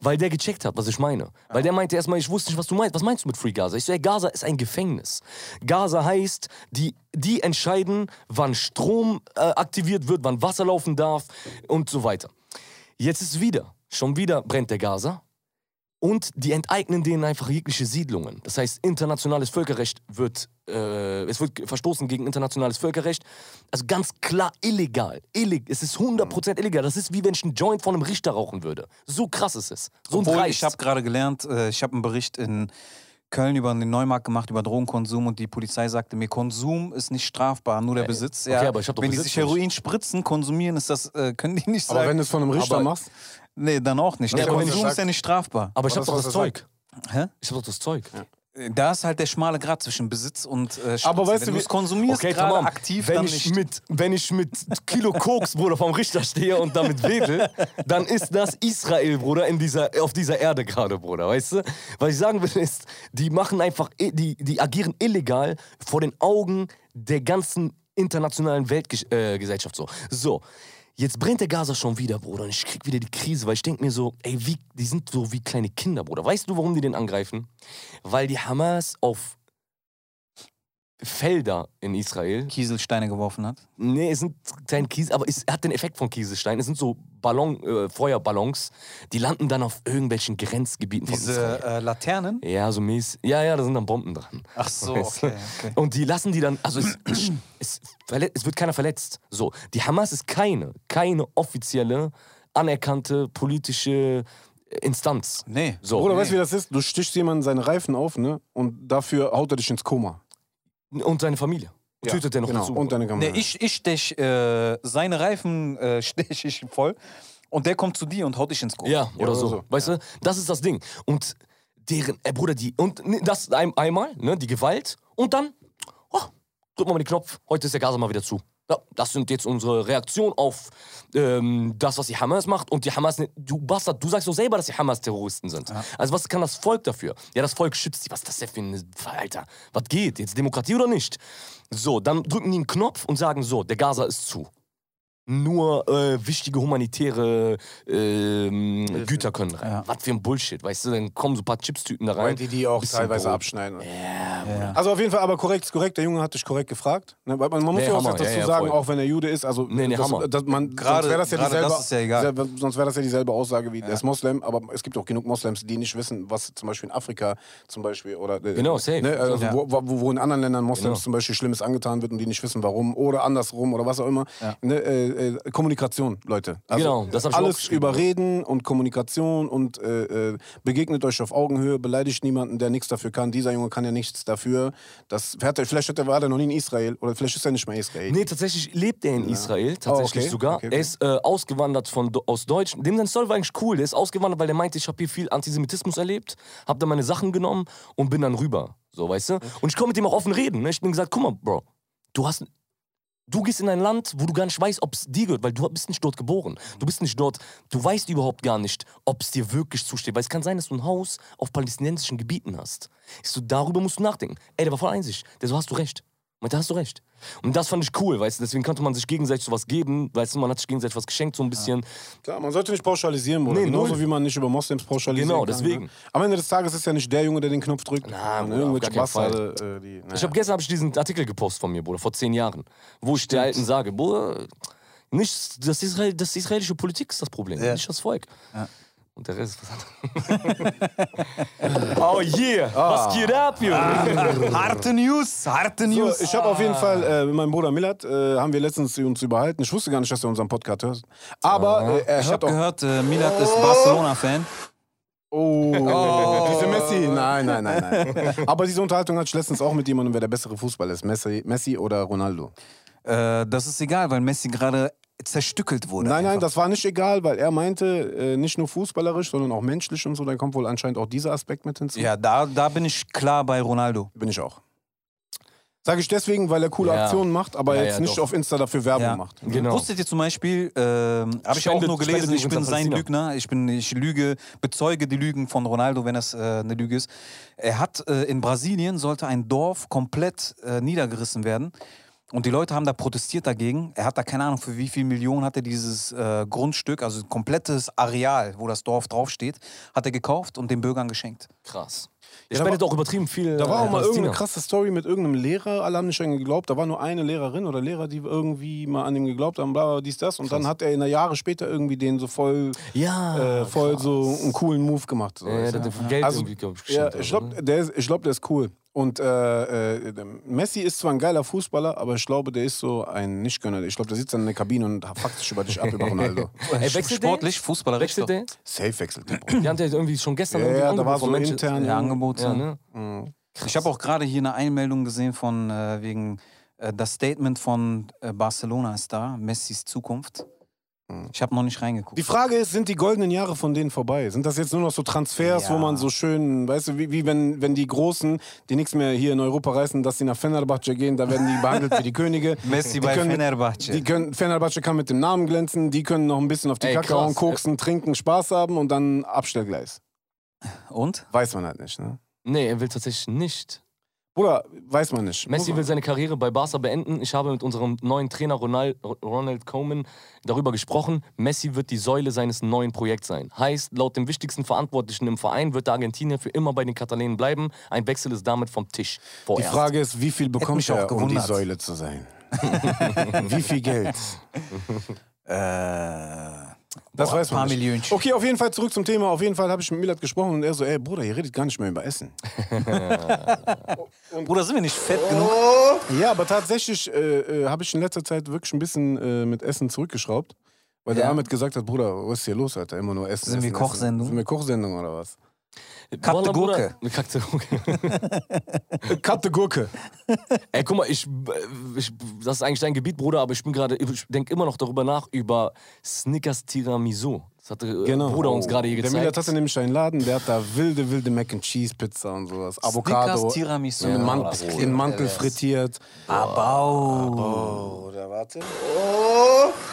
weil der gecheckt hat, was ich meine. Weil der meinte erstmal, ich wusste nicht, was du meinst. Was meinst du mit Free Gaza? Ich so, ey, Gaza ist ein Gefängnis. Gaza heißt, die, die entscheiden, wann Strom äh, aktiviert wird, wann Wasser laufen darf und so weiter. Jetzt ist wieder, schon wieder brennt der Gaza. Und die enteignen denen einfach jegliche Siedlungen. Das heißt, internationales Völkerrecht wird, äh, es wird verstoßen gegen internationales Völkerrecht. Also ganz klar illegal. Illeg es ist 100% illegal. Das ist wie wenn ich einen Joint von einem Richter rauchen würde. So krass ist es. So ein Obwohl, Dreist. ich habe gerade gelernt, äh, ich habe einen Bericht in Köln über den Neumarkt gemacht, über Drogenkonsum und die Polizei sagte mir, Konsum ist nicht strafbar, nur der Besitz. okay, aber ich hab doch wenn die Besitz sich nicht. Heroin spritzen, konsumieren, ist das, äh, können die nicht Aber sagen. wenn du es von einem Richter Aber- machst, nee, dann auch nicht. Der aber Konsum ist ja nicht strafbar. Aber ich Aber hab das, doch das er Zeug. Hä? Ich hab doch das Zeug. Da ist halt der schmale Grad zwischen Besitz und äh. Aber weißt wenn du, es konsumierst, Okay, gerade aktiv, wenn ich nicht. mit wenn ich mit Kilo Koks, Bruder, vom Richter stehe und damit wedel, dann ist das Israel, Bruder, in dieser, auf dieser Erde gerade, Bruder, weißt du? Was ich sagen will ist, die machen einfach, die, die agieren illegal vor den Augen der ganzen internationalen Weltgesellschaft äh, so. So. Jetzt brennt der Gaza schon wieder, Bruder, und ich krieg wieder die Krise, weil ich denk mir so, ey, wie, die sind so wie kleine Kinder, Bruder. Weißt du, warum die den angreifen? Weil die Hamas auf Felder in Israel Kieselsteine geworfen hat. Nee, es sind kleine Kies, aber es hat den Effekt von Kieselstein. Es sind so Ballon, äh, Feuerballons, die landen dann auf irgendwelchen Grenzgebieten von Diese Israel. äh, Laternen. Ja, so mies. Ja, ja, da sind dann Bomben dran. Ach so, okay, okay. Und die lassen die dann, also es, es, es wird keiner verletzt. So, die Hamas ist keine, keine offizielle, anerkannte politische Instanz. Nee. So. Bruder, weißt du, wie das ist? Du stichst jemanden seine Reifen auf, ne? Und dafür haut er dich ins Koma. Und seine Familie. Ja, Tötet er noch genau. dazu. Und deine Kamera. Nee, ich, ich stech, äh, seine Reifen äh, [laughs] stech ich voll und der kommt zu dir und haut dich ins Kopf. Ja, oder oder so. so. Weißt du, das ist das Ding. Und deren, äh, Bruder, die, und ne, das ein, einmal, ne, die Gewalt, und dann, oh, drücken wir mal den Knopf, heute ist der Gaza mal wieder zu. Ja, das sind jetzt unsere Reaktionen auf ähm, das, was die Hamas macht. Und die Hamas, du Bastard, du sagst doch selber, dass die Hamas Terroristen sind. Also was kann das Volk dafür? Ja, das Volk schützt sie. Was ist das denn für ein, Alter, was geht? Jetzt Demokratie oder nicht? So, dann drücken die einen Knopf und sagen so, der Gaza ist zu. Nur äh, wichtige humanitäre ähm, Güter können rein. Ja. Was für ein Bullshit, weißt du? Dann kommen so ein paar Chipstüten da rein. Weil die die auch teilweise Brot. abschneiden. Ja. Also auf jeden Fall, aber korrekt ist korrekt. Der Junge hat dich korrekt gefragt. Ne? Weil Man, man muss Nee, ja auch Hammer. dazu Ja, ja, sagen, voll. auch wenn er Jude ist. Also Nee, nee, das, Hammer. das, man, Gerade- sonst wäre das ja dieselbe, das ist ja egal. selbe- sonst wäre das ja dieselbe Aussage wie der ist Moslem. Aber es gibt auch genug Moslems, die nicht wissen, was zum Beispiel in Afrika zum Beispiel oder äh, Genau, safe. Ne, also Ja. wo, wo, wo in anderen Ländern Moslems Genau. zum Beispiel Schlimmes angetan wird und die nicht wissen, warum oder andersrum oder was auch immer. Ne, äh, äh, Kommunikation, Leute. Also, Genau, das hab ich alles über Reden und Kommunikation und äh, äh, begegnet euch auf Augenhöhe, beleidigt niemanden, der nichts dafür kann. Dieser Junge kann ja nichts dafür. Das, hat er, vielleicht hat er, war er noch nie in Israel oder vielleicht ist er nicht mal Israel. Nee, tatsächlich lebt er in Israel, tatsächlich okay. sogar. Okay, okay. Er ist äh, ausgewandert von, aus Deutschland. Dem sein Story war eigentlich cool. Der ist ausgewandert, weil der meinte, ich habe hier viel Antisemitismus erlebt, habe dann meine Sachen genommen und bin dann rüber. So, weißt du? Und ich konnte mit ihm auch offen reden. Ne? Ich bin gesagt, guck mal, Bro, du hast Du gehst in ein Land, wo du gar nicht weißt, ob es dir gehört, weil du bist nicht dort geboren. Du bist nicht dort, du weißt überhaupt gar nicht, ob es dir wirklich zusteht. Weil es kann sein, dass du ein Haus auf palästinensischen Gebieten hast. Ich so, darüber musst du nachdenken. Ey, der war voll einsicht. Der so, hast du recht. Und da hast du recht. Und das fand ich cool, weißt du, deswegen konnte man sich gegenseitig sowas geben, weißt du, man hat sich gegenseitig was geschenkt, so ein bisschen. Klar, man sollte nicht pauschalisieren, Bruder. Nee, Genauso null. wie man nicht über Moslems pauschalisieren Genau, kann. deswegen. Ne? Am Ende des Tages ist ja nicht der Junge, der den Knopf drückt. Na, Bruder, irgendwelche Bastarde, äh, die. Naja. Ich habe gestern hab ich diesen Artikel gepostet von mir, Bruder, vor zehn Jahren, wo ich der Alten sage, Bruder, nicht das, Israel, das israelische Politik ist das Problem, Ja. nicht das Volk. Und der Rest ist was anderes. [laughs] oh yeah, was geht ab, Junge? Harte News, harte So, News. ich habe auf jeden Fall äh, mit meinem Bruder Milad, äh, haben wir letztens uns überhalten. Ich wusste gar nicht, dass er unseren Podcast hört. Aber äh, er Ich hat habe gehört, äh, Milat ist Barcelona-Fan. Oh, diese Messi. Nein, nein, nein, nein. Aber diese Unterhaltung hatte ich letztens auch mit jemandem, wer der bessere Fußballer ist. Messi, Messi oder Ronaldo. Äh, das ist egal, weil Messi gerade zerstückelt wurde. Nein, nein, einfach. das war nicht egal, weil er meinte, äh, nicht nur fußballerisch, sondern auch menschlich und so. Da kommt wohl anscheinend auch dieser Aspekt mit hinzu. Ja, da, da bin ich klar bei Ronaldo. Bin ich auch. Sage ich deswegen, weil er coole Ja. Aktionen macht, aber Ja, jetzt ja, nicht doch. auf Insta dafür Werbung Ja. macht. Genau. Wusstet ihr zum Beispiel, ähm, habe ich auch nur gelesen, ich bin sein. Lügner, ich, bin, ich lüge, bezeuge die Lügen von Ronaldo, wenn das äh, eine Lüge ist. Er hat äh, in Brasilien sollte ein Dorf komplett äh, niedergerissen werden. Und die Leute haben da protestiert dagegen. Er hat da keine Ahnung, für wie viel Millionen hat er dieses äh, Grundstück, also ein komplettes Areal, wo das Dorf draufsteht, hat er gekauft und den Bürgern geschenkt. Krass. Ja, Der da spendet auch übertrieben viel. Da war äh, auch mal Palästina. irgendeine krasse Story mit irgendeinem Lehrer, alle haben nicht an ihn geglaubt. Da war nur eine Lehrerin oder Lehrer, die irgendwie mal an ihm geglaubt haben, bla, bla, dies, das. Und dann hat er in der Jahre später irgendwie den so voll, Ja. äh, voll so einen coolen Move gemacht. So, Ja, ja, viel Geld Also, irgendwie, glaub ich, ja, ich glaube, ne? der, ist- ich glaub, der ist cool. Und äh, äh, Messi ist zwar ein geiler Fußballer, aber ich glaube, der ist so ein Nichtgönner. Ich glaube, der sitzt dann in der Kabine und fuckt sich über dich ab über Ronaldo. [laughs] Ey, wechselt? Sportlich, fußballerisch. Wechselt der? Safe wechselt der. Die haben ja irgendwie schon gestern Ja, irgendwie ja, ein da war so Manchester- intern. Ja, Angebote. Ja, ne? Mhm. Ich habe auch gerade hier eine Einmeldung gesehen von äh, wegen äh, das Statement von äh, Barcelona ist da, Messis Zukunft. Ich habe noch nicht reingeguckt. Die Frage ist, sind die goldenen Jahre von denen vorbei? Sind das jetzt nur noch so Transfers, Ja. wo man so schön, weißt du, wie, wie wenn, wenn die Großen, die nichts mehr hier in Europa reißen, dass sie nach Fenerbahce gehen, da werden die behandelt wie die Könige. [laughs] Messi die bei können mit- Fenerbahce. Die können, Fenerbahce kann mit dem Namen glänzen, die können noch ein bisschen auf die Ey, Kacke hauen, koksen, trinken, Spaß haben und dann Abstellgleis. Und? Weiß man halt nicht, ne? Nee, er will tatsächlich nicht. Bruder, weiß man nicht. Messi will seine Karriere bei Barca beenden. Ich habe mit unserem neuen Trainer Ronald, Ronald Koeman darüber gesprochen. Messi wird die Säule seines neuen Projekts sein. Heißt, laut dem wichtigsten Verantwortlichen im Verein wird der Argentinier für immer bei den Katalenen bleiben. Ein Wechsel ist damit vom Tisch. Die Vorerst. Frage ist, wie viel bekommt mich auch er, um die. Säule zu sein? [laughs] wie viel Geld? [laughs] Äh, Das boah, weiß man paar nicht. Millionchen. Okay, auf jeden Fall zurück zum Thema. Auf jeden Fall habe ich mit Milad gesprochen und er so, ey Bruder, ihr redet gar nicht mehr über Essen. [laughs] Bruder, sind wir nicht fett genug? Ja, aber tatsächlich äh, äh, habe ich in letzter Zeit wirklich ein bisschen äh, mit Essen zurückgeschraubt. Weil der Ja? Ahmed gesagt hat, Bruder, was ist hier los, Alter? Immer nur Essen. Sind wir essen, Kochsendung? Essen. Sind wir Kochsendung oder was? Kackte. Gurke. Kackte [laughs] Gurke. Katte Gurke. Ey, guck mal, ich, ich, das ist eigentlich dein Gebiet, Bruder, aber ich bin gerade, ich denke immer noch darüber nach, über Snickers Tiramisu. Das hatte äh, Genau. Bruder uns gerade hier Der Milad gezeigt. hatte nämlich einen Laden, der hat da wilde, wilde Mac and Cheese Pizza und sowas. Avocado. Snickers Tiramisu. In, Ja, Man Bruder. in Mantel frittiert. Abau. Oder warte.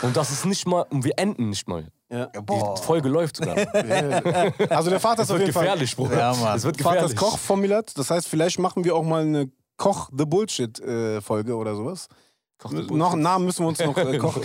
Und das ist nicht mal, und wir enden nicht mal. Ja. Die Folge läuft sogar. [laughs] Also der Vater ist auf wird jeden Fall. gefährlich, Bruder. Ja, Mann. Es wird Vater gefährlich. ist Koch von Milad. Das heißt, vielleicht machen wir auch mal eine Koch the Bullshit äh, Folge oder sowas. Noch einen Namen müssen wir uns noch äh, [laughs] kochen.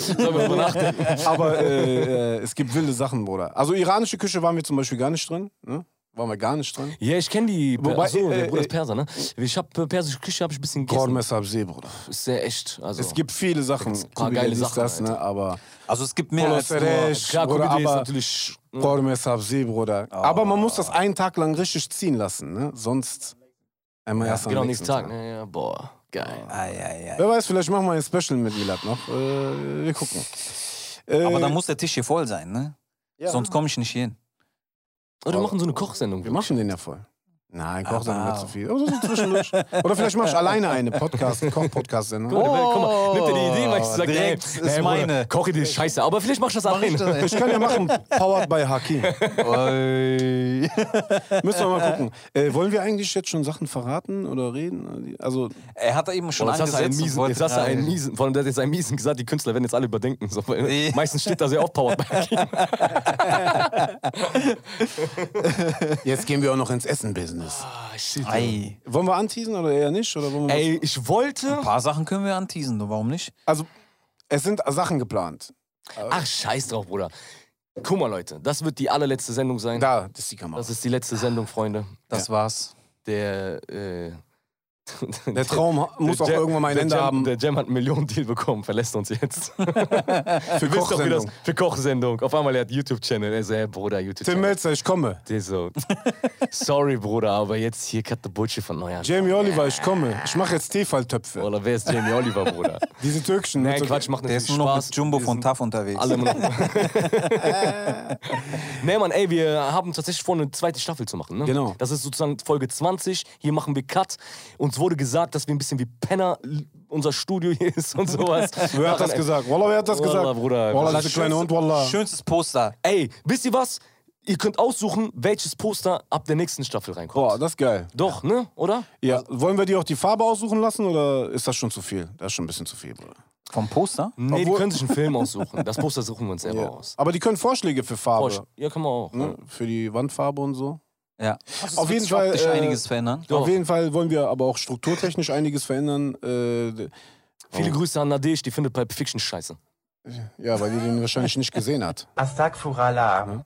Aber äh, äh, es gibt wilde Sachen, Bruder. Also iranische Küche waren wir zum Beispiel gar nicht drin. Ne? Waren wir gar nicht drin. Ja, ich kenne die. Per Wobei, Achso, der äh, Bruder ist äh, Perser, ne? Ich hab äh, persische Küche, hab ich ein bisschen gegessen. Korn Sabzi, Bruder. Ist sehr echt. Also, Es gibt viele Sachen. ein paar geile Sachen, das, ne? Alter. Aber Also es gibt mehr als nur... Klar, Bruder, Kubide ist aber natürlich. Korn Sabzi, Bruder. Aber man muss das einen Tag lang richtig ziehen lassen, ne? Sonst einmal erst am Genau, nächsten Tag. Ne? Ja, boah, geil. Ei, ei, ei. Wer weiß, vielleicht machen wir ein Special mit Milad noch. Äh, wir gucken. Äh, Aber dann muss der Tisch hier voll sein, ne? ja. Sonst komme ich nicht hier hin. Oder wir machen so eine Kochsendung. Wir machen den ja voll. Nein, koch dann nicht zu viel. Oder so zwischendurch. Oder vielleicht mach ich alleine eine Podcast, einen Koch-Podcast-Sendung. Mal, guck mal, nimm dir die Idee, weil ich sag, ey, ist ey, Bruder, meine. Koche die Scheiße, aber vielleicht machst du das alleine. Ich kann ja machen, powered by Hakim. [laughs] Müssen wir mal gucken. Äh, wollen wir eigentlich jetzt schon Sachen verraten oder reden? Also, Er hat da eben schon du einen angesetzt. und miesen, jetzt hast du einen miesen, vor allem der hat jetzt einen miesen gesagt, die Künstler werden jetzt alle überdenken. So. Meistens steht da sehr oft Powered by Hakim. [laughs] jetzt gehen wir auch noch ins Essen-Business. Ei. Wollen wir anteasen oder eher nicht? Oder wollen wir Ey, ich wollte. Ein paar Sachen können wir anteasen, warum nicht? Also, es sind Sachen geplant. Ach, scheiß drauf, Bruder. Guck mal, Leute, das wird die allerletzte Sendung sein. Da, das ist die Kamera. Das ist die letzte Sendung, Freunde. Das war's. Der, äh, Der Traum muss auch Jam- irgendwann mal ein der Ende Jam, haben. Der Jam hat einen Millionen-Deal bekommen, verlässt uns jetzt. [laughs] Für Kochsendung. für Kochsendung. Auf einmal er hat YouTube-Channel. Er so, hey, Bruder, Tim YouTube-Channel. Melzer, ich komme. Der so, [laughs] sorry, Bruder, aber jetzt hier cut the Bullshit von neu an. Jamie Oliver, ich komme. Ich mache jetzt Tefal-Töpfe. Oder wer ist Jamie Oliver, Bruder? [laughs] Diese türkischen. so- Quatsch, macht Der ist nur noch Spaß. mit Jumbo von TAF unterwegs. Alle noch. nee, Mann, ey, wir haben tatsächlich vor, eine zweite Staffel zu machen. Ne? Genau. Das ist sozusagen Folge 20. Hier machen wir Cut. Uns wurde gesagt, dass wir ein bisschen wie Penner unser Studio hier ist und sowas. [laughs] Wer hat das gesagt? Wallah, wer hat das Wallah, gesagt? Bruder. Wallah, Wallah, diese kleine Hund, Wallah. Schönstes Poster. Ey, wisst ihr was? Ihr könnt aussuchen, welches Poster ab der nächsten Staffel reinkommt. Boah, das ist geil. Doch, ne? Oder? Ja, wollen wir dir auch die Farbe aussuchen lassen oder ist das schon zu viel? Das ist schon ein bisschen zu viel, Bruder. Vom Poster? Nee, die Obwohl- können sich einen Film [laughs] aussuchen. Das Poster suchen wir uns selber Ja. aus. Aber die können Vorschläge für Farbe. Vorsch- Ja, kann man auch. Ne? Für die Wandfarbe und so. Ja. Auf jeden Fall, äh, einiges verändern. Doch. Auf jeden Fall wollen wir aber auch strukturtechnisch einiges verändern. Äh, Viele Grüße an Nadej, die findet Pulp Fiction scheiße. ja, weil die den wahrscheinlich nicht gesehen hat. Astagfirullah.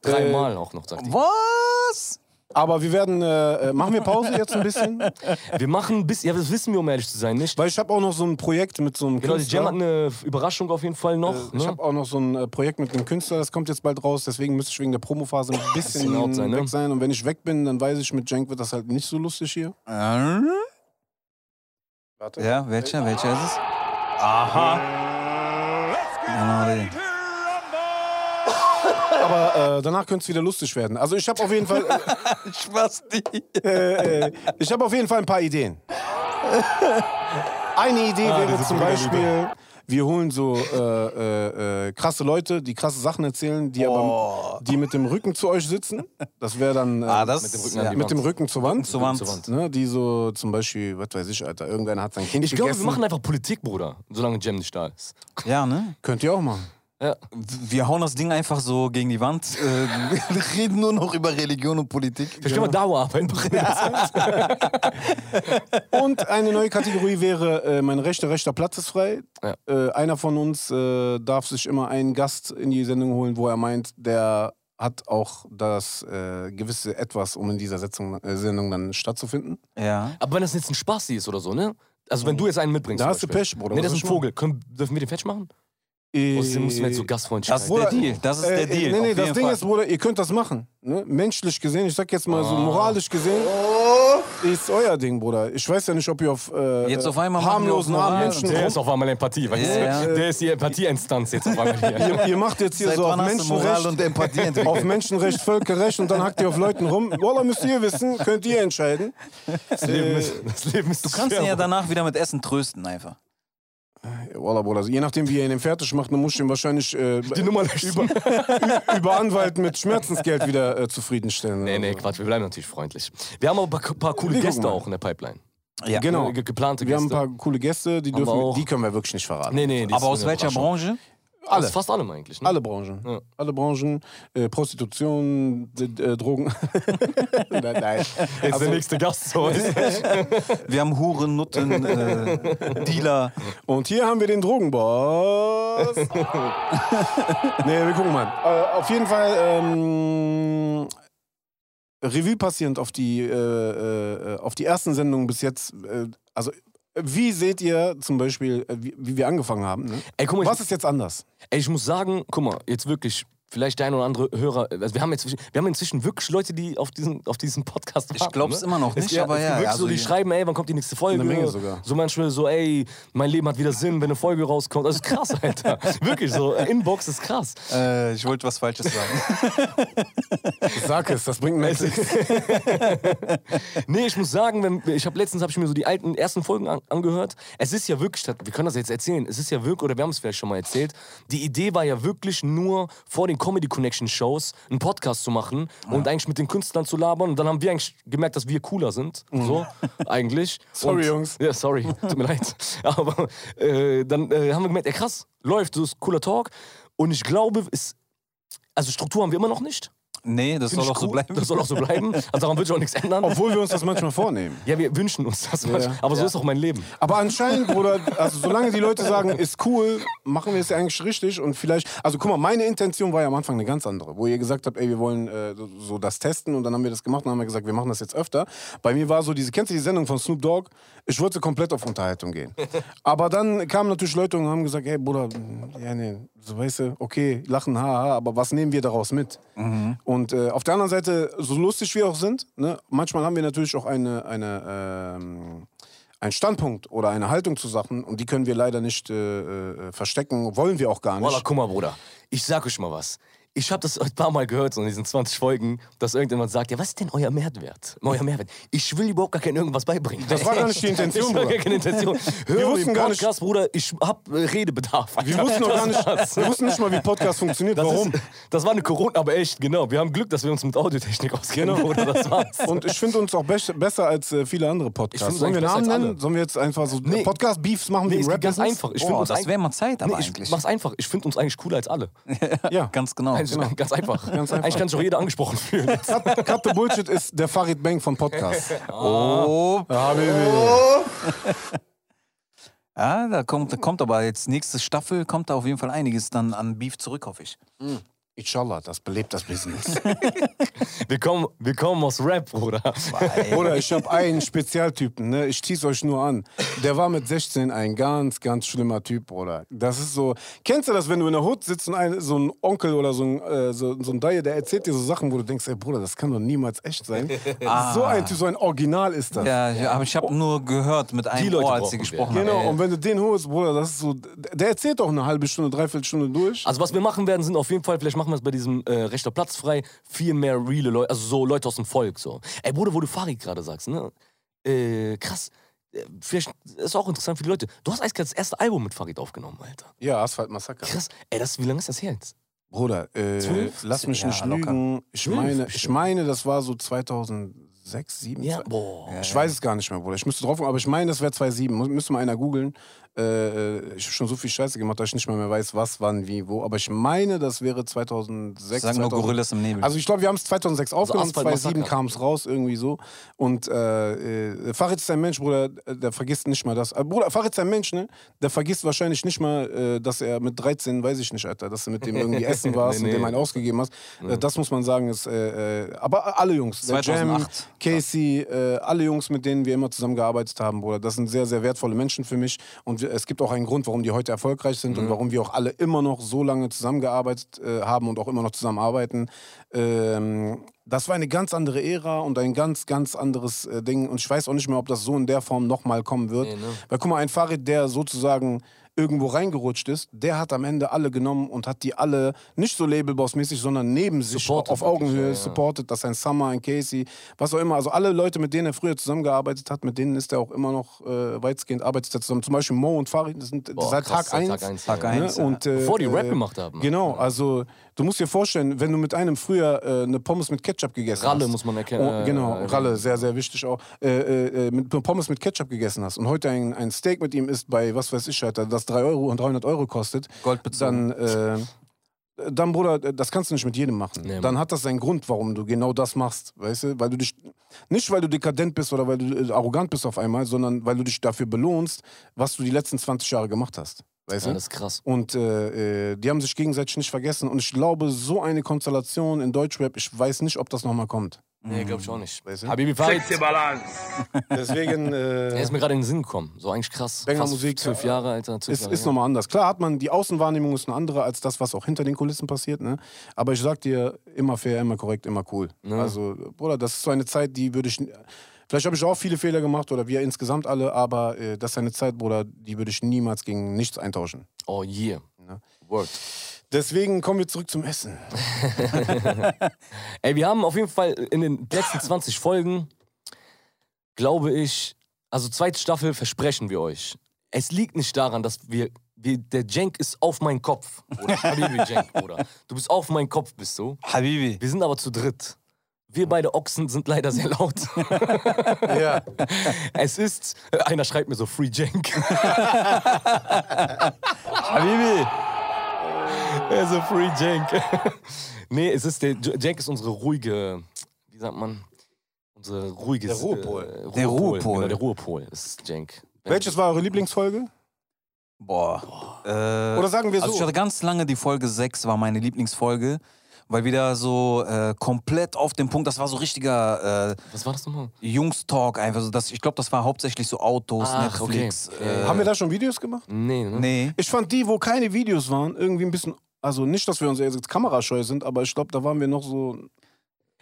Dreimal auch noch, sagt die. Was? Aber wir werden, äh, äh, machen wir Pause jetzt ein bisschen? [laughs] Wir machen bis, ja, das wissen wir, um ehrlich zu sein, nicht? Weil ich habe auch noch so ein Projekt mit so einem Genau, die Jam hat Künstler. eine Überraschung auf jeden Fall noch. Ich ne? habe auch noch so ein äh, Projekt mit einem Künstler, das kommt jetzt bald raus, deswegen müsste ich wegen der Promophase ein [laughs] bisschen Bisschen out sein, ne? weg sein. Und wenn ich weg bin, dann weiß ich, mit Jank wird das halt nicht so lustig hier. Äh? Warte. Ja, welcher? Welcher ist es? Aha. Genau, der. Aber äh, danach könnte es wieder lustig werden. Also ich habe auf jeden Fall, [laughs] Spaß die. äh, äh, ich habe auf jeden Fall ein paar Ideen. [laughs] Eine Idee Ah, wäre zum Beispiel, wir holen so äh, äh, äh, krasse Leute, die krasse Sachen erzählen, die aber die mit dem Rücken zu euch sitzen. Das wäre dann äh, Ah, das Mit dem Rücken ja. mit dem Rücken zur Wand. zur Wand. Zur Wand. Ne, die so zum Beispiel, was weiß ich, Alter, irgendeiner hat sein Kind Ich glaube, wir machen einfach Politik, Bruder, solange Jam nicht da ist. Ja, ne? Könnt ihr auch machen. Ja. Wir hauen das Ding einfach so gegen die Wand. Äh, [laughs] wir reden nur noch über Religion und Politik. Vielleicht können wir Dauer arbeiten. Und eine neue Kategorie wäre, äh, mein rechter, rechter Platz ist frei. Ja. Äh, einer von uns äh, darf sich immer einen Gast in die Sendung holen, wo er meint, der hat auch das äh, gewisse Etwas, um in dieser Setzung, äh, Sendung dann stattzufinden. Ja. Aber wenn das jetzt ein Spasti ist oder so, ne? Also wenn du jetzt einen mitbringst. Da hast du. Pech, Bruder. Nee, das ist ein Vogel. Können, dürfen wir den Fetch machen? Äh, Oder müssen wir jetzt so Gastfreundlichkeit? Das ist der Deal. Das ist Äh, der äh, Deal. nee, nee, das Ding Fall. ist, Bruder, ihr könnt das machen. Ne? Menschlich gesehen, ich sag jetzt mal so moralisch gesehen, ist euer Ding, Bruder. Ich weiß ja nicht, ob ihr auf, äh, Jetzt auf einmal harmlosen auf armen Menschen Der ist auf einmal Empathie, weißt du? Ja, ja. Der ist die Empathie-Instanz jetzt auf einmal hier. [laughs] ihr, ihr macht jetzt hier Seit so auf Menschenrecht, und Empathie entwickelt? auf Menschenrecht, Völkerrecht und dann hackt ihr auf Leuten rum. Wallah, müsst ihr wissen, könnt ihr entscheiden. Das Leben ist, das Leben ist Du kannst ihn ja danach wieder mit Essen trösten einfach. Wallah, Bruder, also je nachdem, wie ihr ihn fertig macht, dann muss ich ihn wahrscheinlich äh, Die Nummer über, [laughs] über Anwalt mit Schmerzensgeld wieder äh, zufriedenstellen. Nee, nee, Quatsch, wir bleiben natürlich freundlich. Wir haben aber ein paar, paar coole Wir Gäste auch in der Pipeline. Ja. Genau. Ge geplante Wir haben Gäste. ein paar coole Gäste, die, dürfen, auch. die können wir wirklich nicht verraten. nee, nee, Aber aus welcher. Branche? Alle. Aus fast allem eigentlich. Ne? Alle Branchen. Ja. Alle Branchen. Äh, Prostitution, d- d- äh, Drogen. [laughs] nein, nein. Jetzt der nächste Gast. So. [laughs] Wir haben Huren, Nutten, äh, Dealer. Und hier haben wir den Drogenboss. [laughs] nee, wir gucken mal. Äh, auf jeden Fall ähm, Revue passierend auf die, äh, äh, auf die ersten Sendungen bis jetzt. Äh, also, wie seht ihr zum Beispiel, äh, wie, wie wir angefangen haben? Ne? Ey, guck mal, Was ich, ist jetzt anders? ey, ich muss sagen, guck mal, jetzt wirklich vielleicht der ein oder andere Hörer, also wir haben jetzt, wir haben inzwischen wirklich Leute, die auf diesen, auf diesen Podcast warten. Ich glaub's ne? immer noch Es- nicht, aber es ja, Wirklich also so, die die- schreiben, ey, wann kommt die nächste Folge? Eine Menge sogar. So manchmal so, ey, mein Leben hat wieder Sinn, wenn eine Folge rauskommt. Das ist krass, Alter. [laughs] wirklich so, Inbox ist krass. Äh, ich wollte was Falsches sagen. [laughs] Sag es, das bringt mir nichts. [laughs] Nee, ich muss sagen, wenn, ich habe letztens habe ich mir so die alten ersten Folgen an, angehört. Es ist ja wirklich, wir können das jetzt erzählen. Es ist ja wirklich, oder wir haben es vielleicht schon mal erzählt. Die Idee war ja wirklich nur vor den Comedy Connection Shows einen Podcast zu machen und eigentlich mit den Künstlern zu labern. Und dann haben wir eigentlich gemerkt, dass wir cooler sind, so [laughs] eigentlich. Sorry, und, Jungs. Ja, sorry, tut mir leid. [laughs] Aber äh, dann äh, haben wir gemerkt, ja krass, läuft, so ist cooler Talk. Und ich glaube, es, also Struktur haben wir immer noch nicht. Nee, das Find soll auch so bleiben. Das soll auch so bleiben. Also daran wird sich auch nichts ändern. Obwohl wir uns das manchmal vornehmen. Ja, wir wünschen uns das manchmal. Aber so ist auch mein Leben. Aber anscheinend, Bruder, also solange die Leute sagen, ist cool, machen wir es ja eigentlich richtig und vielleicht, also guck mal, meine Intention war ja am Anfang eine ganz andere, wo ihr gesagt habt, ey, wir wollen äh, so- das testen und dann haben wir das gemacht und haben wir gesagt, wir machen das jetzt öfter. Bei mir war so diese, kennst du die Sendung von Snoop Dogg? Ich wollte komplett auf Unterhaltung gehen. [laughs] Aber dann kamen natürlich Leute und haben gesagt, ey, Bruder, ja, nee, so weißt du, okay, lachen, haha, aber was nehmen wir daraus mit? Und äh, auf der anderen Seite, so lustig wir auch sind, ne, manchmal haben wir natürlich auch eine, eine ähm, einen Standpunkt oder eine Haltung zu Sachen und die können wir leider nicht äh, äh, verstecken, wollen wir auch gar nicht. Wallah, guck mal, Bruder. Ich sag euch mal was. Ich habe das ein paar Mal gehört, so in diesen 20 Folgen, dass irgendjemand sagt, ja, was ist denn euer Mehrwert? Euer Mehrwert. Ich will überhaupt gar kein irgendwas beibringen. Das war gar nicht die [laughs] Intention, Bruder. gar keine Intention. Hör Wir wussten den gar nicht- Podcast, Bruder, ich hab äh, Redebedarf. wir wussten noch gar nicht, wir wussten nicht mal, wie Podcast funktioniert. Das Warum? Ist, das war eine Corona, aber echt, genau. Wir haben Glück, dass wir uns mit Audiotechnik auskennen, Genau. Bruder, das war's. Und ich finde uns auch bes- besser als äh, viele andere Podcasts. Sollen wir Namen nennen? Sollen wir jetzt einfach so Nee. Podcast-Beefs machen Nee, wie es im geht ganz Rap? einfach. Ich uns das ein- wäre mal Zeit, aber Nee, ich eigentlich. mach's einfach. Ich finde uns eigentlich cooler als alle. Ja. [laughs] Ganz genau. Also, Ganz einfach. [laughs] Ganz einfach. Eigentlich kann sich auch jeder angesprochen fühlen. Cut, Cut the Bullshit ist der Farid Bang von Podcast. [laughs] Oh, Ja, Baby. [laughs] ja, da kommt, da kommt aber jetzt nächste Staffel, kommt da auf jeden Fall einiges dann an Beef zurück, hoffe ich. Inshallah, das belebt das Business. [laughs] Wir kommen, wir kommen aus Rap, Bruder. Oder ich habe einen Spezialtypen, ne? ich zieh's euch nur an. Der war mit 16 ein ganz, ganz schlimmer Typ, Bruder. Das ist so, kennst du das, wenn du in der Hut sitzt und ein, so ein Onkel oder so ein, äh, so, so ein Dayre, der erzählt dir so Sachen, wo du denkst, ey Bruder, das kann doch niemals echt sein. [laughs] So ein Typ, so ein Original ist das. Ja, ja aber ich habe nur gehört mit einem Leute Ohr, als sie gesprochen Genau, haben. und wenn du den holst, Bruder, das ist so, der erzählt doch eine halbe Stunde, dreiviertel Stunde durch. Also was wir machen werden, sind auf jeden Fall, vielleicht machen wir es bei diesem äh, rechter Platz frei, viel mehr reale Leute, also so Leute aus dem Volk. So. Ey Bruder, wo du Farid gerade sagst, ne? Äh, krass. Äh, Vielleicht ist auch interessant für die Leute. Du hast eigentlich das erste Album mit Farid aufgenommen, Alter. Ja, Asphalt Massaker. Krass. Ey, das, wie lange ist das her jetzt? Bruder, äh, Zwölf? lass mich Ja, nicht locker. lügen. Ich meine, ich meine, das war so 2006, 2007. Ja, boah. Ich weiß es gar nicht mehr, Bruder. Ich müsste drauf aber ich meine, das wäre 2007. Muss- Müsste mal einer googeln. Äh, ich habe schon so viel Scheiße gemacht, dass ich nicht mal mehr weiß, was, wann, wie, wo. Aber ich meine, das wäre 2006. Sagen nur 2000 Gorillas im Nebel. Also ich glaube, wir haben es 2006 aufgenommen, Asphalt 2007 Massaker. kam es raus, irgendwie so. Und äh, äh, Farid ist ein Mensch, Bruder, der vergisst nicht mal das. Äh, Bruder, Farid ist ein Mensch, ne? Der vergisst wahrscheinlich nicht mal, äh, dass er mit 13, weiß ich nicht, Alter, dass du mit dem irgendwie [laughs] essen warst Nee, und dem nee. einen ausgegeben hast. Äh, das muss man sagen, ist, aber alle Jungs, der Jam, 2008. Casey, alle Jungs, mit denen wir immer zusammengearbeitet haben, Bruder, das sind sehr, sehr wertvolle Menschen für mich. Und wir, es gibt auch einen Grund, warum die heute erfolgreich sind und warum wir auch alle immer noch so lange zusammengearbeitet äh, haben und auch immer noch zusammenarbeiten. Ähm, das war eine ganz andere Ära und ein ganz, ganz anderes äh, Ding. Und ich weiß auch nicht mehr, ob das so in der Form nochmal kommen wird. Nee, ne? Weil guck mal, ein Farid, der sozusagen irgendwo reingerutscht ist, der hat am Ende alle genommen und hat die alle nicht so labelbossmäßig, sondern neben sich Supported auf Augenhöhe ja, ja. supportet. Das ist ein Summer, ein Casey, was auch immer. Also alle Leute, mit denen er früher zusammengearbeitet hat, mit denen ist er auch immer noch äh, weitestgehend arbeitet er zusammen. Zum Beispiel Mo und Farid, das sind Boah, seit krass, Tag 1. Tag eins, Tag ja. eins. Ne? Und, äh, Bevor die Rap äh, gemacht haben. Genau, also du musst dir vorstellen, wenn du mit einem früher äh, eine Pommes mit Ketchup gegessen Ralle hast. muss man erkennen. Oh, genau, äh, Ralle, sehr, sehr wichtig auch. Äh, äh, äh, mit Pommes mit Ketchup gegessen hast und heute ein, ein Steak mit ihm isst bei, was weiß ich, Alter, das 3 Euro und 300 Euro kostet, Goldbezogen. dann, äh, dann, Bruder, das kannst du nicht mit jedem machen. Nee, dann hat das seinen Grund, warum du genau das machst, weißt du? Weil du dich, nicht weil du dekadent bist oder weil du äh, arrogant bist auf einmal, sondern weil du dich dafür belohnst, was du die letzten 20 Jahre gemacht hast. Weißt Ja, du? das ist krass. Und äh, äh, die haben sich gegenseitig nicht vergessen. Und ich glaube, so eine Konstellation in Deutschrap, ich weiß nicht, ob das nochmal kommt. Nee, glaub ich auch nicht. Weißt du? Habibi Farid, [laughs] Deswegen er äh, ist mir gerade in den Sinn gekommen. So eigentlich krass. Banger Fast Musik, Zwölf ja. Jahre, Alter. Zwölf ist, Jahre, ist ja. nochmal anders. Klar hat man, die Außenwahrnehmung ist eine andere als das, was auch hinter den Kulissen passiert. Ne? Aber ich sag dir, immer fair, immer korrekt, immer cool. Also, Bruder, das ist so eine Zeit, die würde ich. Vielleicht habe ich auch viele Fehler gemacht oder wir insgesamt alle, aber äh, das ist eine Zeit, Bruder, die würde ich niemals gegen nichts eintauschen. Oh yeah. Word. Deswegen kommen wir zurück zum Essen. [laughs] Ey, wir haben auf jeden Fall in den letzten 20 Folgen, glaube ich, also zweite Staffel versprechen wir euch. Es liegt nicht daran, dass wir, wir der Jenk ist auf meinen Kopf. Oder Habibi Jenk, Bruder. Du bist auf meinen Kopf, bist du. Habibi. Wir sind aber zu dritt. Wir beide Ochsen sind leider sehr laut. [laughs] Ja. Es ist, äh, einer schreibt mir so Free Jenk. [laughs] Habibi. Also Free Jenk. [laughs] nee, es ist der Jenk ist unsere ruhige, wie sagt man? Unsere ruhige Der Ruhepol. Äh, Der Ruhepol. Genau, der Ruhepol ist Jenk. Welches war eure Lieblingsfolge? Boah. Äh, Oder sagen wir Also ich so. hatte ganz lange die Folge 6 war meine Lieblingsfolge, weil wieder so äh, komplett auf dem Punkt, das war so richtiger äh, Was war das nochmal? Jungs-Talk einfach. So, das, ich glaube, das war hauptsächlich so Autos, Ach, Netflix. okay. Äh, Haben wir da schon Videos gemacht? Nee, ne? nee. Ich fand die, wo keine Videos waren, irgendwie ein bisschen. Also nicht, dass wir uns jetzt kamerascheu sind, aber ich glaube, da waren wir noch so.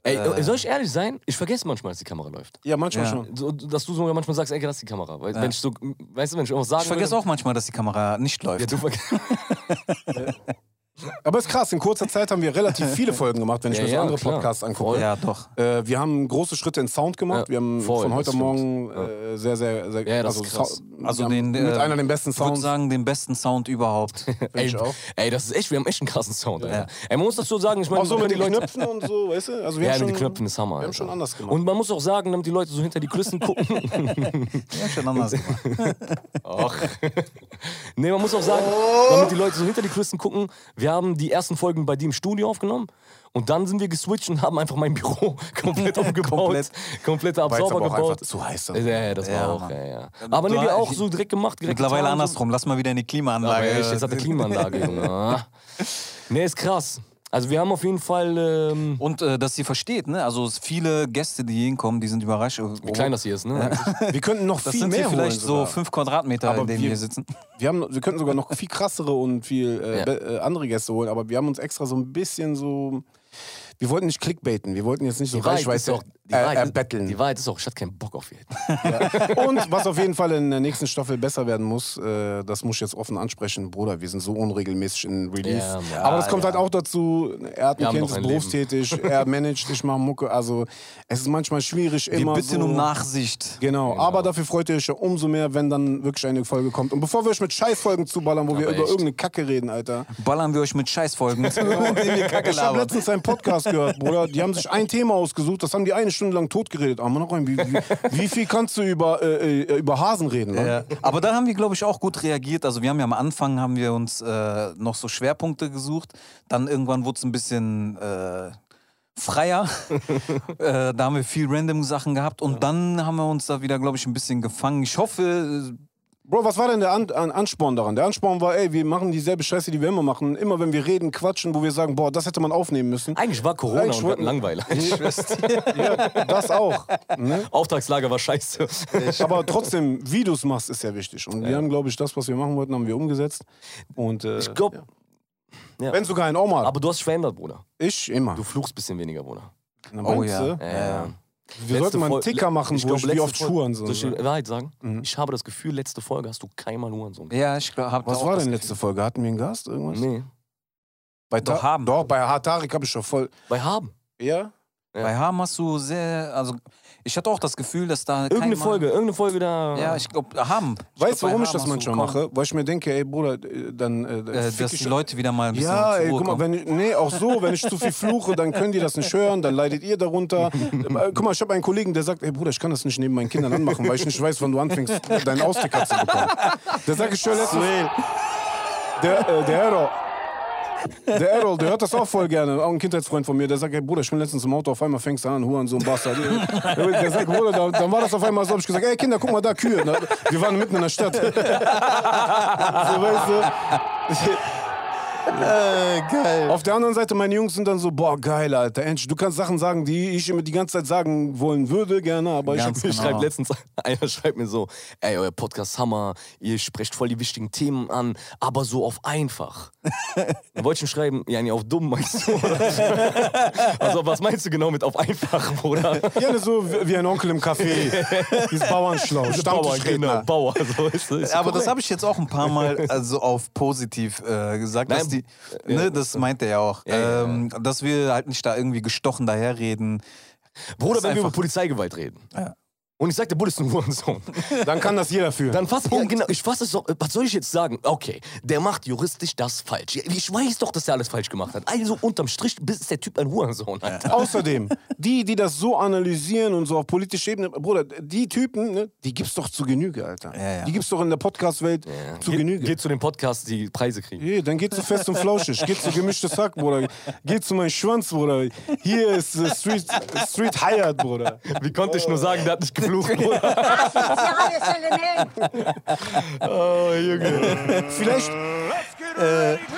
Ey, Äh. soll ich ehrlich sein? Ich vergesse manchmal, dass die Kamera läuft. Ja, manchmal Ja. schon. So, dass du sogar manchmal sagst, ey, das ist die Kamera. Weil, Wenn ich so, weißt du, wenn ich irgendwas sagen Ich vergesse auch manchmal, dass die Kamera nicht läuft. Ja, du vergisst. [laughs] [laughs] Aber ist krass, in kurzer Zeit haben wir relativ viele [laughs] Folgen gemacht, wenn ich Ja, mir so ja, andere klar. Podcasts angucke. Voll. ja, doch. Äh, wir haben große Schritte in Sound gemacht. Ja, wir haben voll, von heute. Morgen äh, sehr, sehr, sehr. Ja, das also ist krass. Also wir haben den, mit äh, einer der besten Ich würde Sounds. sagen, den besten Sound überhaupt. [laughs] Ey, ich auch. ey, das ist echt, wir haben echt einen krassen Sound. Ey, man muss dazu sagen, ich meine, Auch so mit die den Leute. Knöpfen und so, weißt du? Also wir Ja, haben mit schon, den Knöpfen ist Hammer. Wir haben schon anders gemacht. Und man muss auch sagen, damit die Leute so hinter die Kulissen gucken. [laughs] ja, schon anders gemacht. Ach. nee, man muss auch sagen, damit die Leute so hinter die Kulissen gucken, wir haben die ersten Folgen bei dir im Studio aufgenommen und dann sind wir geswitcht und haben einfach mein Büro [laughs] komplett umgebaut. Komplett. komplett Absauber aber gebaut. zu heiß. Ja, ja, das war Ja, auch, ja, ja. Aber nee, wir auch so direkt gemacht. Direkt Mittlerweile getan, andersrum. Lass mal wieder in die. Klimaanlage. Aber echt, jetzt hat der Klimaanlage, [laughs] Junge. Ah. Nee, ist krass. Also wir haben auf jeden Fall, ähm, Und äh, dass sie versteht, ne? Also viele Gäste, die hier hinkommen, die sind überrascht. wie klein das hier ist, ne? [laughs] Wir könnten noch Das viel sind mehr hier vielleicht holen so sogar. fünf Quadratmeter, Aber in denen wir- wir sitzen. Wir, haben, wir könnten sogar noch viel krassere und viel äh, Ja. äh, andere Gäste holen, aber wir haben uns extra so ein bisschen so. Wir wollten nicht clickbaiten, wir wollten jetzt nicht so Wahrheit ist Reichweite die äh, Wahrheit, erbetteln. die Wahrheit ist auch, ich hatte keinen Bock auf ihn. [laughs] Und was auf jeden Fall in der nächsten Staffel besser werden muss, äh, das muss ich jetzt offen ansprechen, Bruder, wir sind so unregelmäßig in Release. Ja, Mann. Aber das kommt halt auch dazu, er hat Wir ein Kind, ist berufstätig, [laughs] er managt, ich mache Mucke, also es ist manchmal schwierig, Wir immer bitten so... um Nachsicht. Genau, aber dafür freut ihr euch ja umso mehr, wenn dann wirklich eine Folge kommt. Und bevor wir euch mit Scheißfolgen zuballern, wo wir Aber über echt. irgendeine Kacke reden, Alter. Ballern wir euch mit Scheißfolgen, [laughs] wir Kacke Ich habe letztens einen Podcast gehört, Bruder. Die haben sich ein Thema ausgesucht, das haben die eine Stunde lang totgeredet. Aber noch ein, wie, wie, wie viel kannst du über, äh, äh, über Hasen reden? Ne? Ja. Aber da haben wir, glaube ich, auch gut reagiert. Also wir haben ja am Anfang haben wir uns äh, noch so Schwerpunkte gesucht. Dann irgendwann wurde es ein bisschen äh, freier. [laughs] äh, da haben wir viel random Sachen gehabt. Und dann haben wir uns da wieder, glaube ich, ein bisschen gefangen. Ich hoffe, Bro, was war denn der An An Ansporn daran? Der Ansporn war, ey, wir machen dieselbe Scheiße, die wir immer machen. Immer wenn wir reden, quatschen, wo wir sagen, boah, das hätte man aufnehmen müssen. Eigentlich war Corona Eigentlich und wir hatten wollten- Langweiler. Ja, das auch. Ne? Auftragslager war scheiße. [laughs] Aber trotzdem, wie du es machst, ist ja wichtig. Und wir haben, glaube ich, das, was wir machen wollten, haben wir umgesetzt. Und äh, Ich glaube, ja. wenn sogar ein Oma. aber du hast dich verändert, Bruder. ich immer. Du fluchst ein bisschen weniger, Bruder. Na, Oh ja. du? Ja, Wir sollten mal einen Ticker machen, wo glaub, ich wie letzte oft Folge- Schuhe so. Soll ich die Wahrheit sagen? Mhm. Ich habe das Gefühl, letzte Folge hast du keinmal Hurensohn gesagt. ja, ich habe Was war denn letzte Folge? Hatten wir einen Gast? Irgendwas? Nee. Bei Doch, haben. Doch, bei Hatarik habe ich schon voll. Bei Haben. Ja? Bei Ham hast du sehr, also ich hatte auch das Gefühl, dass da Irgendeine kein Folge, irgendeine Folge da. Ja, ich glaube, Ham. Weißt du, warum ich das manchmal mache? Weil ich mir denke, ey Bruder, äh, dann. Äh, Äh, fick dass ich- die Leute wieder mal ein bisschen Ja, ey, guck mal, wenn ich, nee, auch so, wenn ich zu viel fluche, dann können die das nicht hören, dann leidet ihr darunter. [laughs] Äh, Guck mal, ich habe einen Kollegen, der sagt, ey Bruder, ich kann das nicht neben meinen Kindern anmachen, weil ich nicht weiß, wann du anfängst, deinen Austicker zu bekommen. Der sagt ich schon letztens. Der, äh, der Errol. Der Errol, der hört das auch voll gerne. Auch ein Kindheitsfreund von mir, der sagt, ey Bruder, ich bin letztens im Auto, auf einmal fängst du an, Huren, so ein Bastard. Der sagt, Bruder, da, dann war das auf einmal so, hab ich gesagt, ey Kinder, guck mal da, Kühe. Wir waren mitten in der Stadt. [laughs] So, weißt du? Äh, geil. Auf der anderen Seite, meine Jungs sind dann so, boah, geil, Alter. Endlich, du kannst Sachen sagen, die ich immer die ganze Zeit sagen wollen würde, gerne, aber ich Ganz Mir genau. schreibt letztens, [laughs] einer schreibt mir so, ey, euer Podcast Hammer, ihr sprecht voll die wichtigen Themen an, aber so auf einfach. Dann [laughs] wollte ich ihm schreiben, ja, nee, auf dumm meinst du, oder? [laughs] Also, was meinst du genau mit auf einfach, Bruder? Gerne so wie ein Onkel im Café. [laughs] Dieses Bauernschlau, Bauer, genau. Bauer, so ist es. Aber das habe ich jetzt auch ein paar Mal also auf positiv äh, gesagt, dass Nein, die, ne, das meint er ja auch, Ja, ja, ähm, dass wir halt nicht da irgendwie gestochen daherreden. Bruder, ist wenn wir über Polizeigewalt reden. Ja. Und ich sag, der Bull ist ein Hurensohn. [laughs] Dann kann das jeder fühlen. Dann fass, ja, genau, ich fasse es doch, was soll ich jetzt sagen? Okay, der macht juristisch das falsch. Ich weiß doch, dass er alles falsch gemacht hat. Also unterm Strich ist der Typ ein Hurensohn, Alter. Außerdem, [laughs] die, die das so analysieren und so auf politischer Ebene, Bruder, die Typen, ne, die gibt's doch zu Genüge, Alter. Ja, ja. Die gibt's doch in der Podcast-Welt zu Geht, Genüge. geht zu den Podcasts, die Preise kriegen. Hey, dann geht zu fest und flauschig, geht zu gemischtes Hack, Bruder. Geht zu meinem Schwanz, Bruder. Hier ist äh, Street, Street Hired, Bruder. Wie konnte ich nur sagen, der hat nicht geflucht, Bruder? [laughs] oh, Junge. Vielleicht,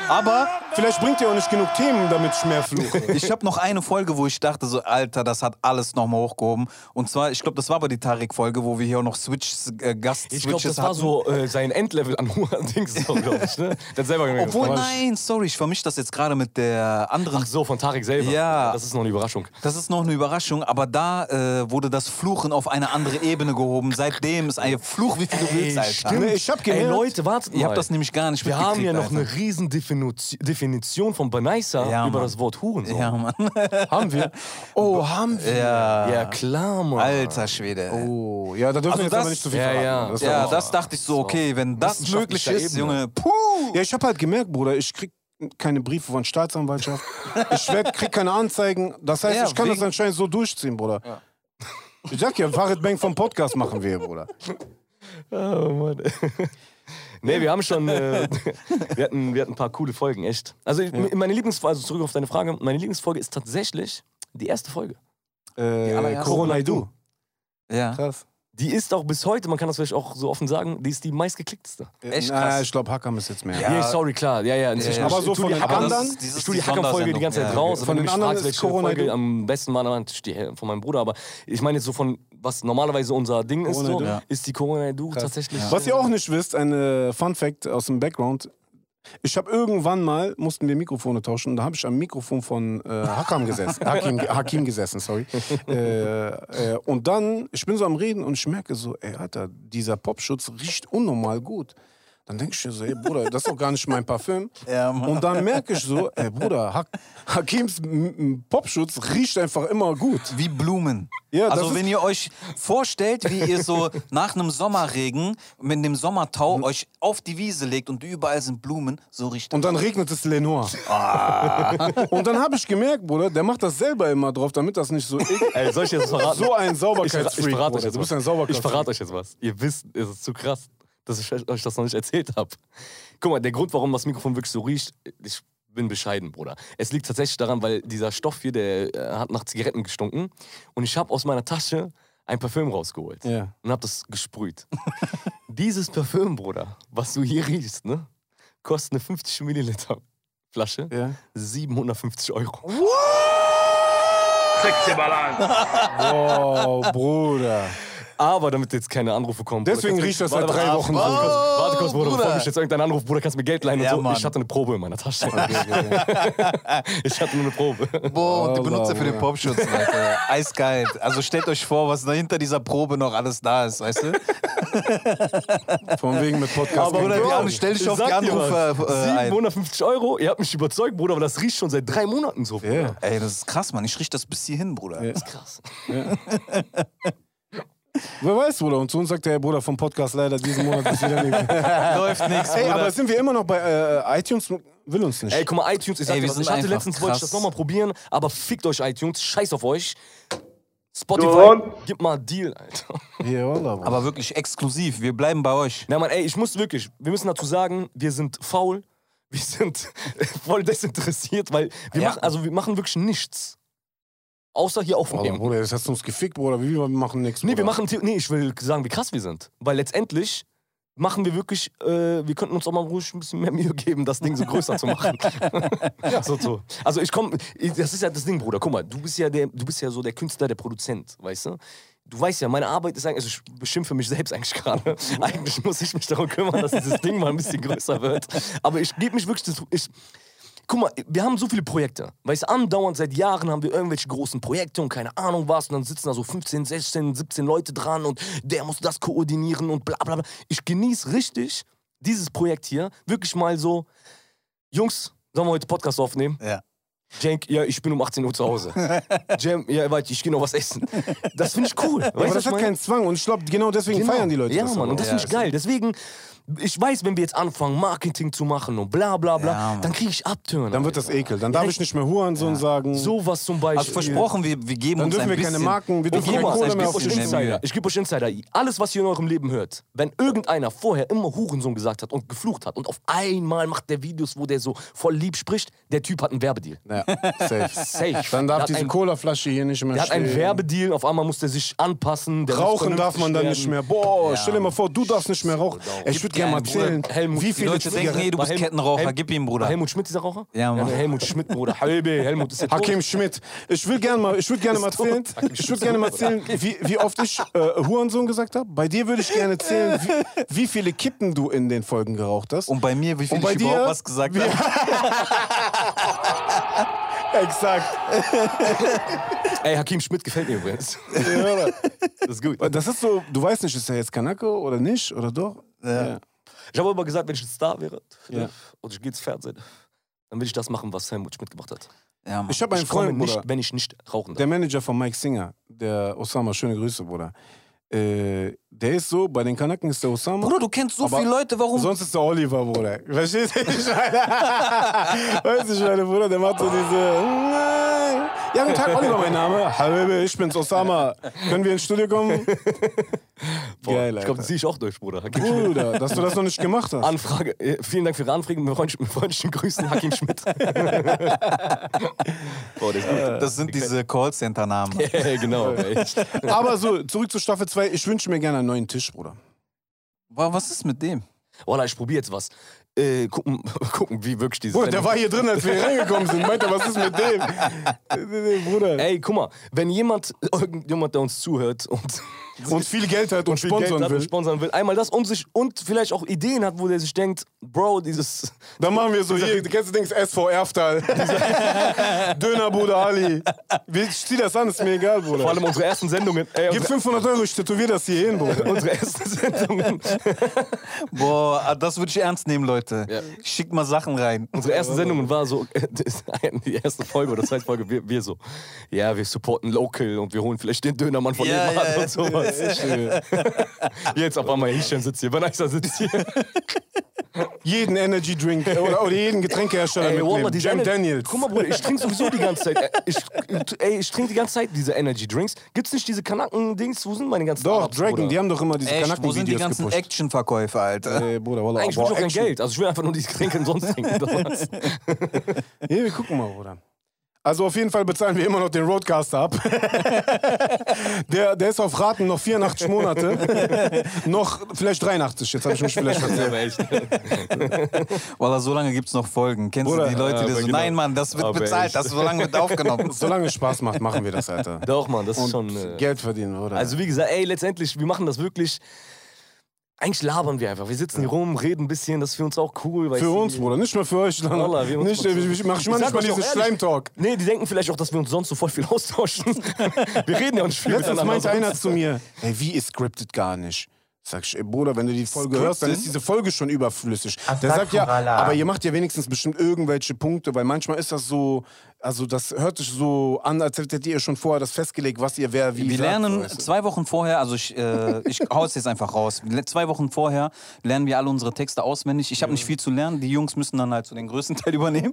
Aber vielleicht bringt ihr auch nicht genug Themen, damit ich mehr fluche. ich habe noch eine Folge, wo ich dachte so, Alter, das hat alles nochmal hochgehoben. Und zwar, ich glaube, das war aber die Tarek-Folge, wo wir hier auch noch Switch, äh, Gast-Switches Ich glaube, das war hatten. so äh, sein Endlevel an [laughs] so, glaube ich. Ne? Der hat selber. Obwohl, nein, sorry, ich vermische das jetzt gerade mit der anderen Ach so, von Tarek selber. Ja. Das ist noch eine Überraschung. Das ist noch eine Überraschung, aber da äh, wurde das Fluchen auf eine andere Ebene gehoben. Seitdem ist ein Fluch, wie viel du willst, Alter. stimmt. Ich hab Ey, gemerkt- Leute, wartet mal. Ihr habt das nämlich gar nicht Wir haben ja noch mitgekriegt, eine riesen Defini- Definition von Benaisa Ja, über Mann. das Wort Hurensohn. Ja, Mann. [laughs] Haben wir? Oh, haben wir? Ja. Ja, klar, Mann. Alter Schwede. Oh, ja, da dürfen Also wir jetzt das- aber nicht zu viel Ja, verraten. ja. Das Ja, das dachte ich so, okay, wenn das möglich ist, Ebene. Junge, puh. Ja, ich habe halt gemerkt, Bruder, ich krieg keine Briefe von Staatsanwaltschaft. ich werd, krieg keine Anzeigen. Das heißt, Ja, ich kann wegen- das anscheinend so durchziehen, Bruder. Ich sag ja, Farid Bang vom Podcast machen wir, Bruder. Oh, Mann. nee, wir haben schon, äh, wir, hatten, wir hatten ein paar coole Folgen, echt. Also ich- meine Lieblingsfolge, also zurück auf deine Frage, meine Lieblingsfolge ist tatsächlich die erste Folge. Äh. Corona du. Ja. Krass. Die ist auch bis heute, man kann das vielleicht auch so offen sagen, die ist die meistgeklickteste. Echt krass. ich glaube, Hackam ist jetzt mehr. Ja, Ja. sorry, klar. Ja, ja, inzwischen. Ja, aber Ich so von die den anderen- dieses- Ich tue die Hacker-Folge die ganze Zeit Sondersendung. raus. Von den mich anderen fragst, ist welche Corona Folge am besten war, dann die von meinem Bruder. Aber ich meine jetzt so von, was normalerweise unser Ding ist, so. Ja. ist die Corona Du tatsächlich. Was ihr auch nicht wisst, ein äh, Fun Fact aus dem Background. Ich habe irgendwann mal, mussten wir Mikrofone tauschen, da habe ich am Mikrofon von äh, Hakam gesessen, [laughs] Hakim, Hakim gesessen, sorry. [laughs] Äh, äh, und dann, ich bin so am Reden und ich merke so, ey, Alter, dieser Popschutz riecht unnormal gut. Dann denke ich mir so, ey Bruder, das ist doch gar nicht mein Parfüm. [laughs] Ja, und dann merke ich so, ey Bruder, Hak Hakims Popschutz riecht einfach immer gut. Wie Blumen. Ja, das also ist- wenn ihr euch vorstellt, wie ihr so nach einem Sommerregen mit dem Sommertau euch auf die Wiese legt und überall sind Blumen, so riecht Und dann regnet es Lenoir. [laughs] Und dann habe ich gemerkt, Bruder, der macht das selber immer drauf, damit das nicht so eklig [laughs] Ey, soll ich jetzt verraten? So ein ich, Sauberkeitsfreak. ich verrate Bruder. euch jetzt Du bist was. ein Sauberkeitsfreak. Ich verrate euch jetzt was. Ihr wisst, es ist zu krass, dass ich euch das noch nicht erzählt habe. Guck mal, der Grund, warum das Mikrofon wirklich so riecht, ich bin bescheiden, Bruder. Es liegt tatsächlich daran, weil dieser Stoff hier, der äh, hat nach Zigaretten gestunken. Und ich habe aus meiner Tasche ein Parfüm rausgeholt. Ja. Und habe das gesprüht. [laughs] Dieses Parfüm, Bruder, was du hier riechst, ne, kostet eine 50 Milliliter Flasche Ja. 750 Euro. Sexy Balance. Oh, Bruder. Aber damit jetzt keine Anrufe kommen. Deswegen riecht das seit drei Wochen so. warte kurz, Bruder, bevor mich jetzt irgendein Anruf, Bruder, kannst du mir Geld leihen Ja, und so. Mann. Ich hatte eine Probe in meiner Tasche. [laughs] [laughs] ich hatte nur eine Probe. Boah, und die Allah, benutzt er für den. Popschutz, Leute. Eiskalt. Also stellt euch vor, was da hinter dieser Probe noch alles da ist, weißt du? [laughs] Von wegen mit Podcast. Aber, Bruder, Bro, die stell dich ich auf die Anrufe, äh, ein. 750 Euro, ihr habt mich überzeugt, Bruder, aber das riecht schon seit drei Monaten so. Ja. Ey, das ist krass, Mann. Ich riech das bis hierhin, Bruder. Ja. Das ist krass. Wer weiß, Bruder. Und zu uns sagt der Bruder vom Podcast leider diesen Monat ist wieder nicht. [laughs] Läuft nichts, Ey, aber sind wir immer noch bei äh, iTunes? Will uns nicht. Ey, guck mal, iTunes, ich, sag Ey, dir was, ich hatte letztens, wollte ich das nochmal probieren, aber fickt euch iTunes, scheiß auf euch. Spotify, gib mal einen Deal, Alter. Hier, Wallah, aber wirklich exklusiv. Wir bleiben bei euch. Na, Mann, ey, ich muss wirklich, wir müssen dazu sagen, wir sind faul, [laughs] wir sind voll desinteressiert, weil wir Ja. machen, also wir machen wirklich nichts. Außer hier aufnehmen. Bruder, das hast du uns gefickt, Bruder. Wie wir machen nichts. Nee, wir Bruder. machen, The- nee, ich will sagen, wie krass wir sind. Weil letztendlich, machen wir wirklich, äh, wir könnten uns auch mal ruhig ein bisschen mehr Mühe geben, das Ding so größer zu machen. [laughs] ja, so, so. Also ich komme, das ist ja das Ding, Bruder. Guck mal, du bist ja der, du bist ja so der Künstler, der Produzent, weißt du? Du weißt ja, meine Arbeit ist eigentlich, also ich beschimpfe mich selbst eigentlich gerade. eigentlich muss ich mich darum kümmern, dass dieses Ding mal ein bisschen größer wird. Aber ich gebe mich wirklich, ich, Guck mal, wir haben so viele Projekte. Weißt du, andauernd seit Jahren haben wir irgendwelche großen Projekte und keine Ahnung was. Und dann sitzen da so 15, 16, 17 Leute dran und der muss das koordinieren und bla bla bla. Ich genieße richtig dieses Projekt hier. Wirklich mal so, Jungs, sollen wir heute Podcast aufnehmen? Ja. Cenk, ja, ich bin um 18 Uhr zu Hause. [laughs] Jam, ja, warte, ich gehe noch was essen. Das finde ich cool. Weißt du, Aber das hat meine? keinen Zwang und ich glaube, genau deswegen Genau. feiern die Leute Ja, das. Mann, und das Ja, finde ich geil. Deswegen, ich weiß, wenn wir jetzt anfangen, Marketing zu machen und bla bla bla, Ja, dann kriege ich Abtöne. Dann wird das ekel. Dann darf ich nicht mehr Hurensohn sagen. Sowas zum Beispiel. Also versprochen, wir, wir geben Dann uns dürfen ein wir keine bisschen. Marken, wir dürfen keine Kohle ich mehr auf Insider. Ich gebe euch Insider. Alles, was ihr in eurem Leben hört, wenn irgendeiner vorher immer Hurensohn gesagt hat und geflucht hat und auf einmal macht der Videos, wo der so voll lieb spricht, der Typ hat einen Werbedeal. Ja, [laughs] safe. Safe. Dann Der darf diese Colaflasche hier nicht mehr Der hat einen stehen. Werbedeal, auf einmal muss der sich anpassen. Der Rauchen darf man dann nicht mehr. Boah, stell dir mal vor, du darfst nicht mehr rauchen. Ich würde gerne mal erzählen, Helmut, wie viele Leute denken, nee, du bist Helmut- Kettenraucher, Helm- gib ihm, Bruder. Helmut Schmidt dieser Raucher? Ja, Mann. der Helmut Schmidt, Bruder. Halbe, Helmut ist der tot. Hakim Schmidt. Ich will gerne mal, ich würde gerne mal erzählen, ich würde gerne mal erzählen, wie, wie oft ich äh, Hurensohn gesagt habe. Bei dir würde ich gerne erzählen, wie, wie viele Kippen du in den Folgen geraucht hast. Und bei mir, wie viel Und bei ich dir? überhaupt was gesagt habe. [laughs] Exakt. [laughs] Ey, Hakim Schmidt gefällt mir übrigens. das ist gut. Das ist so, du weißt nicht, ist er jetzt Kanake oder nicht oder doch? Ja. Ich habe aber gesagt, wenn ich ein Star wäre Ja. und ich gehe ins Fernsehen, dann will ich das machen, was Helmut Schmidt gemacht hat. Ja, Mann. Ich habe einen Ich komme Freund, nicht, Bruder, wenn ich nicht rauchen darf. der Manager von Mike Singer, der Osama, schöne Grüße, Bruder. Äh, der ist so, bei den Kanaken ist der Osama. Bruder, du kennst so Aber viele Leute, warum? Sonst ist der Oliver, Bruder. Verstehst du? [laughs] Weißt du, ich meine, Bruder, der macht so diese. Ja, guten Tag, Oliver, mein Name. Hallo, ich bin's, Osama. Können wir ins Studio kommen? [laughs] Boah, Geil, ich glaube, das sehe ich auch durch, Bruder. Hakim Schmidt. Bruder, dass du das noch nicht gemacht hast. Anfrage. äh, Vielen Dank für Ihre Anfrage. Mit freundlichen, mit freundlichen Grüßen, Hakim Schmidt. [laughs] Boah, gut. Das sind diese Callcenter-Namen. [laughs] Ja, genau, echt. Aber so, zurück zu Staffel 2. Ich wünsche mir gerne einen neuen Tisch, Bruder. Wa- Was ist mit dem? Wallah, ich probiere jetzt was. Äh, gucken, [laughs] gucken, wie wirklich diese. Bruder, der war hier drin, als wir hier reingekommen sind. Meinte, was ist mit dem? [laughs] Bruder. Ey, guck mal, wenn jemand, irgendjemand, der uns zuhört und, Und viel Geld hat und viel Geld sponsern hat und will. sponsern will, einmal das und sich und vielleicht auch Ideen hat, wo der sich denkt, Bro, dieses. Dann machen wir so hier, du kennst du Dings SV Erftal. [laughs] Dönerbude Ali. Ich zieh das an, ist mir egal, Bruder. Vor allem unsere ersten Sendungen. Ey, Gib unsere, 500 Euro, ich tätowier das hier hin, Bruder. unsere ersten Sendungen. Boah, ah, das würde ich ernst nehmen, Leute. Ja. Schick mal Sachen rein. Unsere ersten Sendungen war so, [laughs] die erste Folge oder zweite Folge, wir, wir so, ja, wir supporten local und wir holen vielleicht den Dönermann von Ja, nebenan ja, und sowas. [laughs] Jetzt auf einmal Hisham sitzt hier, Vanessa sitzt hier. [laughs] Jeden Energy Drink oder, oder jeden Getränkehersteller Ey, mitnehmen. Jam Daniels. Guck mal, Bruder, ich trinke sowieso die ganze Zeit. äh, Ich, ey, ich trinke die ganze Zeit diese Energy Drinks. Gibt's nicht diese Kanaken-Dings? Wo sind meine ganzen Doch, Arabs, Dragon, Bruder? die haben doch immer diese Echt, wo sind die Kanaken-Videos ganzen. Actionverkäufer, Alter? Ey, Bruder, Wallah, Eigentlich will aber ich auch kein Action. Geld. Also ich will einfach nur diese Getränke umsonst trinken. Das war's. [laughs] Nee, wir gucken mal, Bruder. Also auf jeden Fall bezahlen wir immer noch den Roadcaster ab. [laughs] der, der ist auf Raten noch 84 Monate. [laughs] noch vielleicht 83, jetzt habe ich mich vielleicht verzählt. Weil so lange gibt es noch Folgen. Kennst Bruder, du die Leute, die so, genau. nein, Mann, das wird Aber bezahlt, echt. das so lange wird aufgenommen. Solange es Spaß macht, machen wir das, Alter. Doch, Mann, das ist Und schon. Äh, Geld verdienen, oder? also wie gesagt, ey, letztendlich, wir machen das wirklich. Eigentlich labern wir einfach. Wir sitzen hier rum, reden ein bisschen, das ist für uns auch cool. für uns, Bruder, nicht nur für euch. Dann Wallah, wir nicht, mal ich, ich, mach ich mal nicht mal diesen Schleimtalk. Nee, die denken vielleicht auch, dass wir uns sonst so voll viel austauschen. [laughs] wir reden ja auch nicht viel Letztens miteinander. meinte einer [laughs] zu mir, ey, wie ist scripted gar nicht? Sag ich, ey, Bruder, wenn du die Folge Scripted? hörst, dann ist diese Folge schon überflüssig. Der sagt ja, aber ihr macht ja wenigstens bestimmt irgendwelche Punkte, weil manchmal ist das so, also das hört sich so an, als hättet ihr schon vorher das festgelegt, was ihr wer wie Wir sagt, lernen weißt du? zwei Wochen vorher, also ich, äh, ich hau es jetzt einfach raus. Zwei Wochen vorher lernen wir alle unsere Texte auswendig. Ich habe nicht viel zu lernen. Die Jungs müssen dann halt so den größten Teil übernehmen.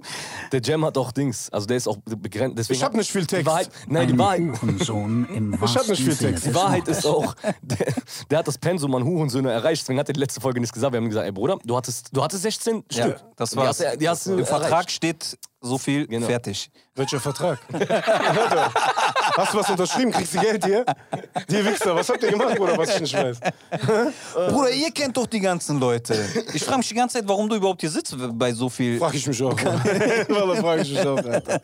Der Jam hat auch Dings. Also der ist auch begrenzt. Deswegen Ich hab nicht viel Die Text. Wahrheit, nein, die Wahrheit, Hurensohn im hab wahrsten nicht viel Text. Die Wahrheit ist auch, der, der hat das Pensum an Hurensöhne erreicht. Deswegen hat er die letzte Folge nicht gesagt. Wir haben gesagt, ey Bruder, du hattest, du hattest 16 Ja, Stück. das Die war's. hast die hast Im Vertrag steht so viel, Genau. fertig. Welcher Vertrag? [laughs] Hast du was unterschrieben? Kriegst du Geld hier? Die Wichser, was habt ihr gemacht, Bruder, was ich nicht weiß? Bruder, ihr kennt doch die ganzen Leute. Ich frage mich die ganze Zeit, warum du überhaupt hier sitzt bei so viel. Frag ich mich auch. [laughs] Wallah, frag ich mich auch, Alter.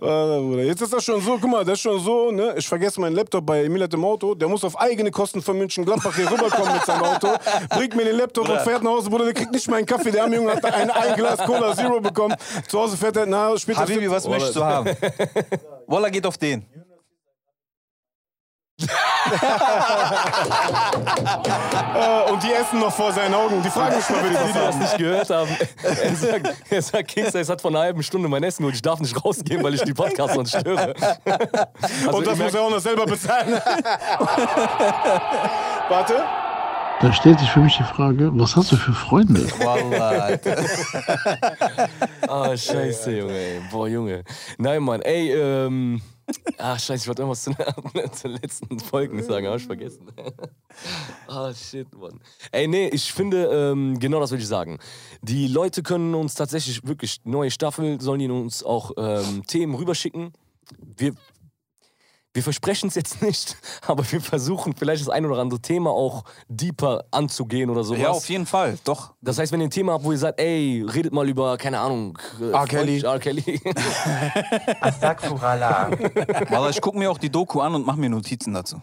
Wallah, Bruder. Jetzt ist das schon so, guck mal, das ist schon so, ne? Ich vergesse meinen Laptop bei Emilat im Auto. Der muss auf eigene Kosten von München Gladbach hier rüberkommen mit seinem Auto. Bringt mir den Laptop und fährt nach Hause, Bruder. Der kriegt nicht meinen Kaffee. Der arme Junge hat ein, ein Glas Cola Zero bekommen. Zu Hause fährt er, na, später. Habibi, was möchtest du haben? [laughs] Walla geht auf den. Äh, und die essen noch vor seinen Augen. Die fragen mich mal, wie die das nicht gehört haben. Er sagt, er sagt Kingster, es hat vor einer halben Stunde mein Essen geholt. Ich darf nicht rausgehen, weil ich die Podcasts sonst störe. [laughs] Also Und das muss er auch noch selber bezahlen. [laughs] Warte. Da stellt sich für mich die Frage, was hast du für Freunde? Wallah, Alter. Ah, scheiße, Junge, ey. Boah, Junge. Nein, Mann, ey, ähm. Ach, scheiße, ich wollte irgendwas zu, [laughs] zu den letzten Folgen sagen, hab ich vergessen. [laughs] Ah, shit, Mann. Ey, nee, ich finde, ähm, genau das will ich sagen. Die Leute können uns tatsächlich wirklich neue Staffel, sollen die uns auch ähm, Themen rüberschicken. Wir, wir versprechen es jetzt [laughs] nicht, aber wir versuchen vielleicht das ein oder andere Thema auch deeper anzugehen oder sowas. Ja, auf jeden Fall, doch. Das heißt, wenn ihr ein Thema habt, wo ihr sagt, ey, redet mal über, keine Ahnung, äh, R. Kelly. R. Kelly. [laughs] Astaghfirullah. Wallah, ich gucke mir auch die Doku an und mache mir Notizen dazu.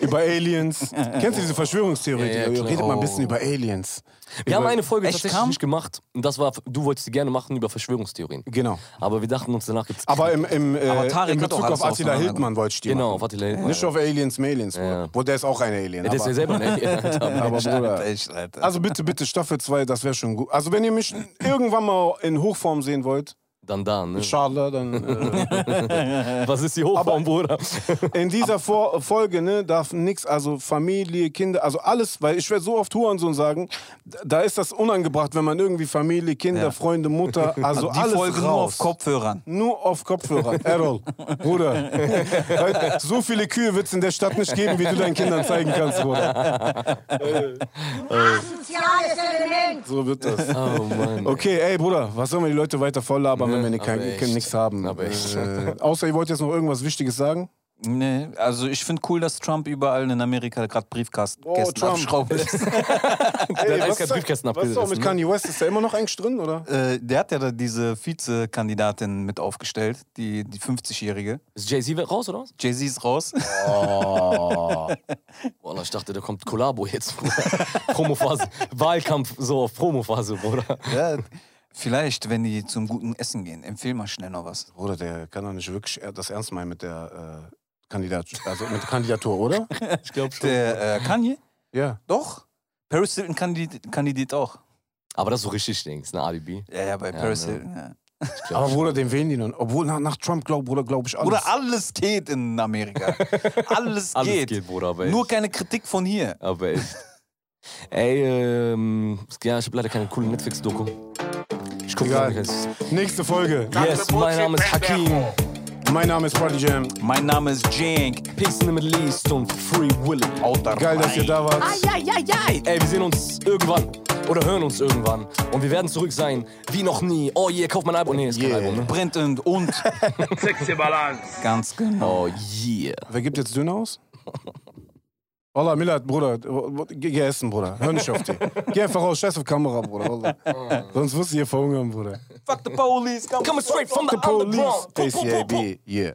Über Aliens. Kennst du diese Verschwörungstheorie? Ja, ja. Redet mal ein bisschen über Aliens. Wir haben eine Folge Echt tatsächlich kam? nicht gemacht. Und das war, du wolltest die gerne machen über Verschwörungstheorien. Genau. Aber wir dachten uns, danach gibt's Aber im, im, äh, Aber Tarek in Bezug auf Attila Hildmann wollte ich die Genau, machen. auf Attila Hildmann. Nicht auf Aliens, Aliens. Ja. Wo der ist auch ein Alien. Ja, der ist ja selber ein Alien, [laughs] aber Bruder. Echt, Alter. Also bitte, bitte, Staffel 2, das wäre schon gut. Also wenn ihr mich irgendwann mal in Hochform sehen wollt, Dann da, ne? Inshallah, dann äh, [laughs] Was ist die Hochform, Bruder? [laughs] in dieser Vor Folge ne, darf nichts, also Familie, Kinder, also alles, weil ich werde so oft Hurensohn sagen, da ist das unangebracht, wenn man irgendwie Familie, Kinder, Ja. Freunde, Mutter, also die alles Folge nur raus. auf Kopfhörern. Nur auf Kopfhörer. Errol, Bruder. [laughs] So viele Kühe wird es in der Stadt nicht geben, wie du deinen Kindern zeigen kannst, Bruder. Element. So wird das. Oh Mann. Okay, ey Bruder, was sollen wir die Leute weiter voll labern, wenn wir Ne, nicht- kein- nichts haben? Aber echt. Äh, außer ihr wollt jetzt noch irgendwas Wichtiges sagen? Nee, also ich finde cool, dass Trump überall in Amerika gerade Briefkasten Oh, Trump. abschraubt. [laughs] Der hat ist- Briefkästen Was ist auch mit abgerissen. ne? Kanye West? Ist der immer noch eigentlich drin, oder? äh, der hat ja da diese Vizekandidatin mit aufgestellt, die, die 50-Jährige. Ist Jay-Z raus, oder was? Jay-Z ist raus. Oh. [laughs] Boah, ich dachte, da kommt Kollabo jetzt, Bruder. [laughs] Promophase. Wahlkampf, so auf Promophase, Bruder. ja, vielleicht, wenn die zum guten Essen gehen. Empfehl mal schnell noch was. Bruder, der kann doch nicht wirklich das ernst meinen mit der äh, Kandidat also mit der Kandidatur, oder? [laughs] Ich glaube schon. Der äh, Kanye? Ja. Doch. Paris Hilton kandidiert, kandidiert auch. Aber das ist so richtig Ding, ist eine Alibi. Ja, ja, bei Ja, Paris ne. Hilton. Ja. Aber. Bruder, den wählen die noch. Obwohl nach, nach Trump glaub, Bruder, glaube ich alles. Oder alles geht in Amerika. [laughs] alles, Alles geht. geht, Bruder, aber echt. Nur keine Kritik von hier. Aber echt. [laughs] Ey, ähm, ja, ich habe leider keine coole Netflix-Doku. Ich gucke Egal. gar nicht. Nächste Folge. Yes, mein Name ist Hakim. Mein Name ist Party Jam. Mein Name ist Jank. Peace in the Middle East und Free Willy. Geil, dass ihr da wart. Eieiei. Ey, wir sehen uns irgendwann. Oder hören uns irgendwann. Und wir werden zurück sein, wie noch nie. Oh yeah, kauf mein Album. Nee, ist kein Yeah. Album, ne? Brennt und, und. Ganz genau. Oh yeah. Wer gibt jetzt Döner aus? [laughs] Wallah, Milad, Bruder, geh, geh essen, Bruder. Hör nicht auf die. Geh einfach raus, scheiß auf Kamera, Bruder. Wallah. Sonst wirst du hier verhungern, Bruder. Fuck the police. Come Coming straight from the The police. ACAB, yeah.